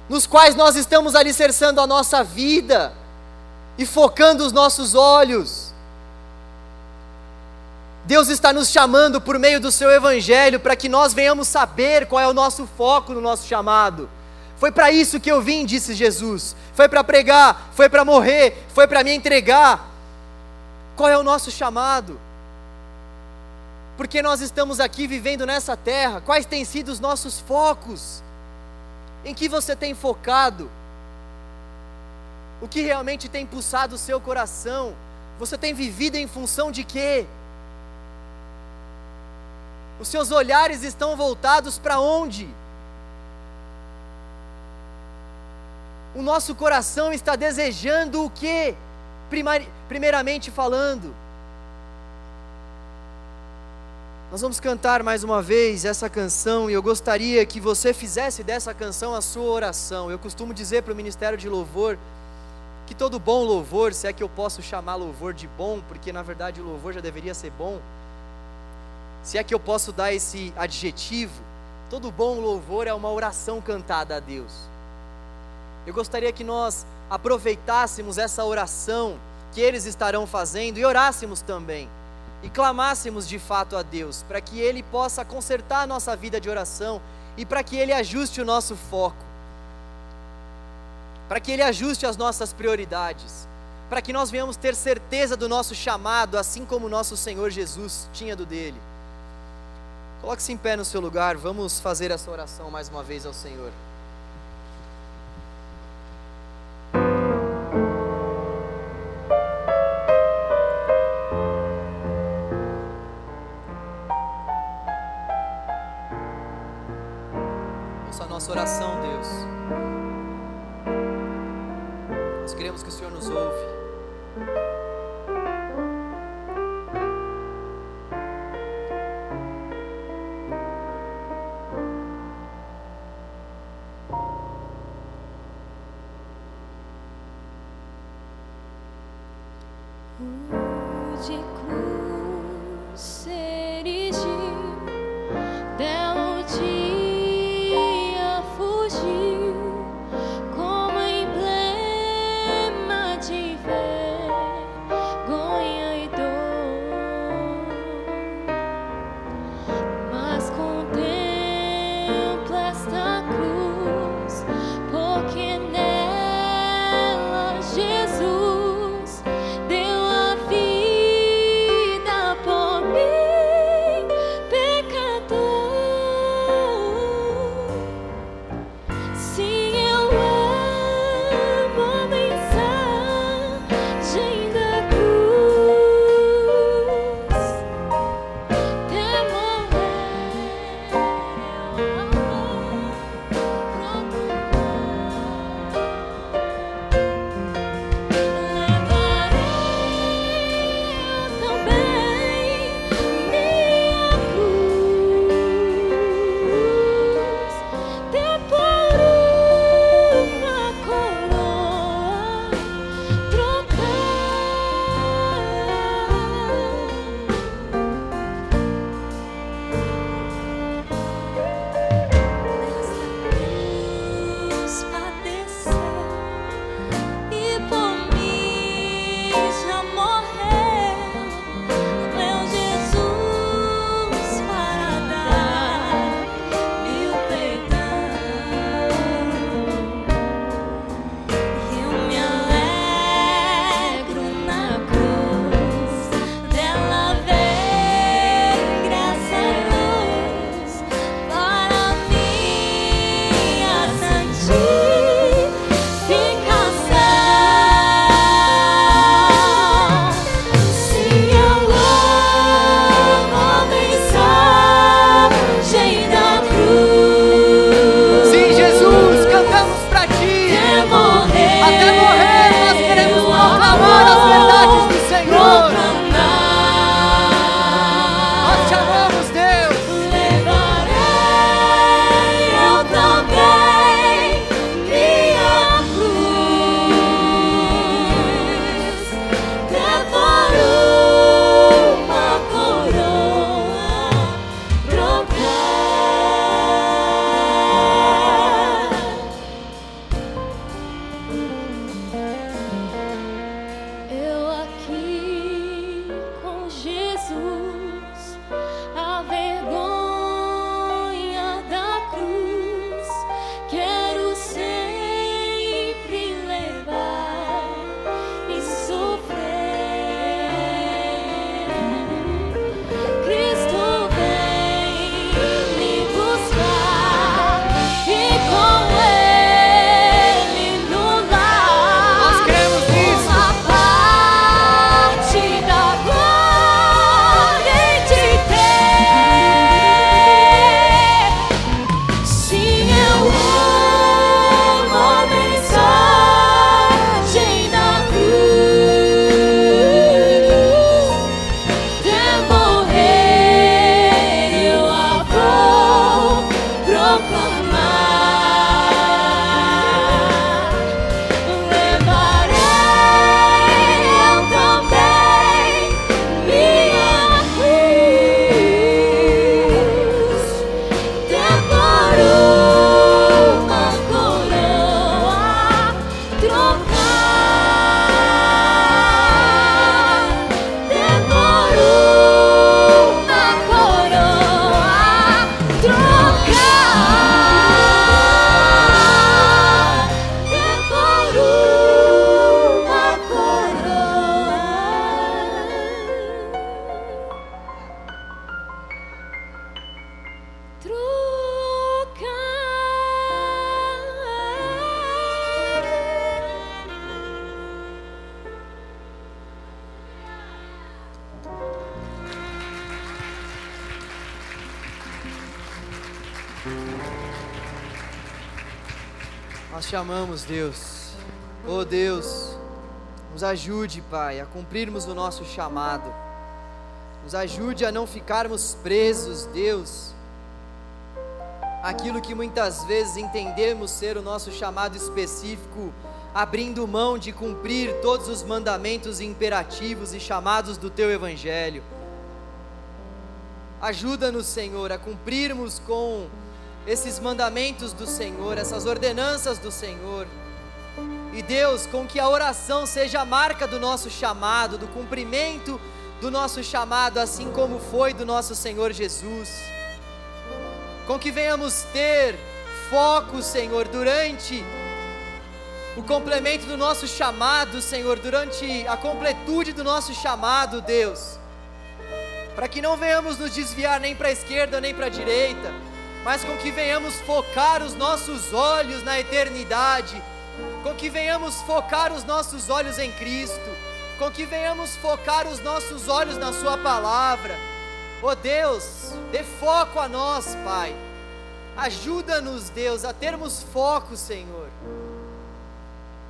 nos quais nós estamos alicerçando a nossa vida e focando os nossos olhos. Deus está nos chamando por meio do seu evangelho para que nós venhamos saber qual é o nosso foco no nosso chamado. Foi para isso que eu vim, disse Jesus. Foi para pregar, foi para morrer, foi para me entregar. Qual é o nosso chamado? Porque nós estamos aqui vivendo nessa terra, quais têm sido os nossos focos? Em que você tem focado? O que realmente tem pulsado o seu coração? Você tem vivido em função de quê? Os seus olhares estão voltados para onde? O nosso coração está desejando o quê? Primeiramente falando. Nós vamos cantar mais uma vez essa canção e eu gostaria que você fizesse dessa canção a sua oração. Eu costumo dizer para o Ministério de Louvor que todo bom louvor, se é que eu posso chamar louvor de bom, porque na verdade o louvor já deveria ser bom, se é que eu posso dar esse adjetivo, todo bom louvor é uma oração cantada a Deus. Eu gostaria que nós aproveitássemos essa oração que eles estarão fazendo e orássemos também. E clamássemos de fato a Deus, para que Ele possa consertar a nossa vida de oração e para que Ele ajuste o nosso foco, para que Ele ajuste as nossas prioridades, para que nós venhamos ter certeza do nosso chamado, assim como nosso Senhor Jesus tinha do dele. Coloque-se em pé no seu lugar, vamos fazer essa oração mais uma vez ao Senhor. Pai, a cumprirmos o nosso chamado. Nos ajude a não ficarmos presos, Deus, aquilo que muitas vezes entendemos ser o nosso chamado específico, abrindo mão de cumprir todos os mandamentos imperativos e chamados do teu evangelho. Ajuda-nos, Senhor, a cumprirmos com esses mandamentos do Senhor, essas ordenanças do Senhor. E Deus, com que a oração seja a marca do nosso chamado, do cumprimento do nosso chamado, assim como foi do nosso Senhor Jesus. Com que venhamos ter foco, Senhor, durante o complemento do nosso chamado, Senhor, durante a completude do nosso chamado, Deus. Para que não venhamos nos desviar nem para a esquerda nem para a direita, mas com que venhamos focar os nossos olhos na eternidade com que venhamos focar os nossos olhos em Cristo, com que venhamos focar os nossos olhos na Sua palavra. Oh Deus, dê foco a nós, Pai. Ajuda-nos, Deus, a termos foco, Senhor.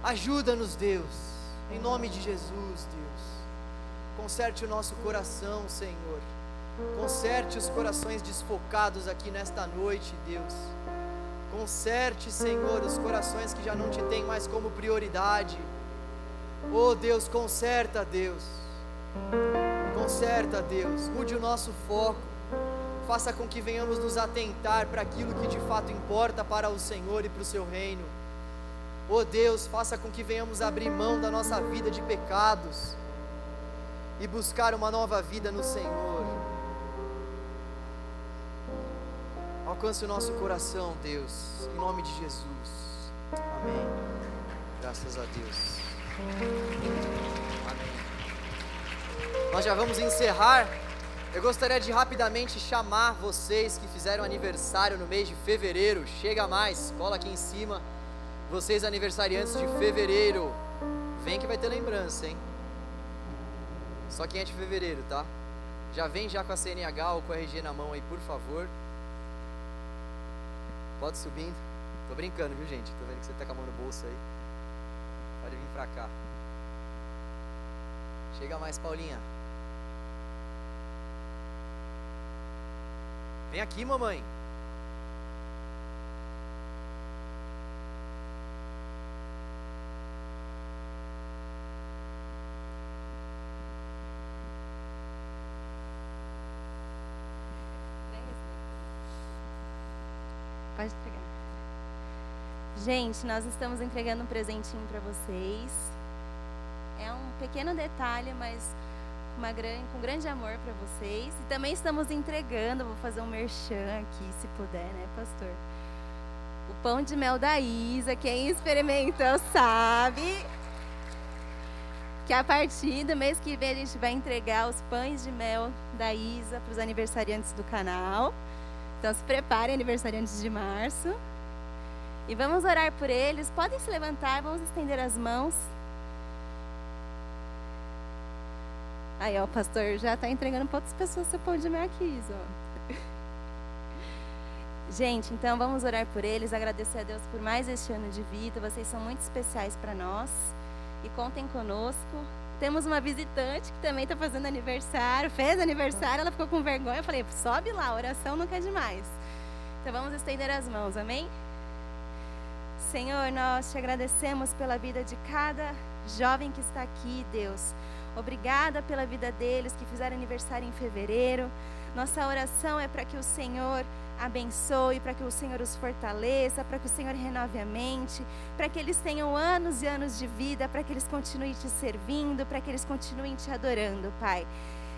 Ajuda-nos, Deus, em nome de Jesus, Deus. Conserte o nosso coração, Senhor. Conserte os corações desfocados aqui nesta noite, Deus. Conserte, Senhor, os corações que já não te têm mais como prioridade. Oh Deus, conserta, Deus. Conserta, Deus. Mude o nosso foco. Faça com que venhamos nos atentar para aquilo que de fato importa para o Senhor e para o seu reino. Oh Deus, faça com que venhamos abrir mão da nossa vida de pecados e buscar uma nova vida no Senhor. Alcance o nosso coração, Deus, em nome de Jesus. Amém. Graças a Deus. Amém. Nós já vamos encerrar. Eu gostaria de rapidamente chamar vocês que fizeram aniversário no mês de fevereiro. Chega mais, cola aqui em cima. Vocês aniversariantes de fevereiro. Vem que vai ter lembrança, hein? Só quem é de fevereiro, tá? Já vem já com a CNH ou com a RG na mão aí, por favor. Pode subindo. Tô brincando, viu, gente? Tô vendo que você tá com a mão no bolso aí. Pode vir pra cá. Chega mais, Paulinha. Vem aqui, mamãe. Pode pegar. Gente, nós estamos entregando um presentinho para vocês. É um pequeno detalhe, mas uma grande, com grande amor para vocês. E também estamos entregando, vou fazer um merchan aqui, se puder, né, pastor? O pão de mel da Isa, quem experimentou sabe que a partir do mês que vem a gente vai entregar os pães de mel da Isa para os aniversariantes do canal. Então se preparem, aniversariantes de março. E vamos orar por eles. Podem se levantar, vamos estender as mãos. Aí, ó, o pastor já está entregando para outras pessoas seu pão de marquise, ó. (laughs) Gente, então vamos orar por eles, agradecer a Deus por mais este ano de vida. Vocês são muito especiais para nós. E contem conosco. Temos uma visitante que também está fazendo aniversário, fez aniversário, ela ficou com vergonha. Eu falei, sobe lá, oração nunca é demais. Então vamos estender as mãos, amém? Senhor, nós te agradecemos pela vida de cada jovem que está aqui, Deus. Obrigada pela vida deles que fizeram aniversário em fevereiro. Nossa oração é para que o Senhor abençoe, para que o Senhor os fortaleça, para que o Senhor renove a mente, para que eles tenham anos e anos de vida, para que eles continuem te servindo, para que eles continuem te adorando, Pai.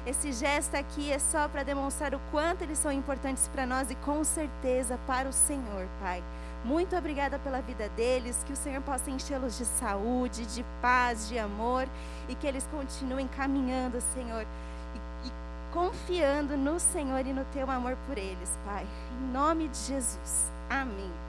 Esse gesto aqui é só para demonstrar o quanto eles são importantes para nós e com certeza para o Senhor, Pai. Muito obrigada pela vida deles, que o Senhor possa enchê-los de saúde, de paz, de amor e que eles continuem caminhando, Senhor, confiando no Senhor e no teu amor por eles, Pai. Em nome de Jesus. Amém.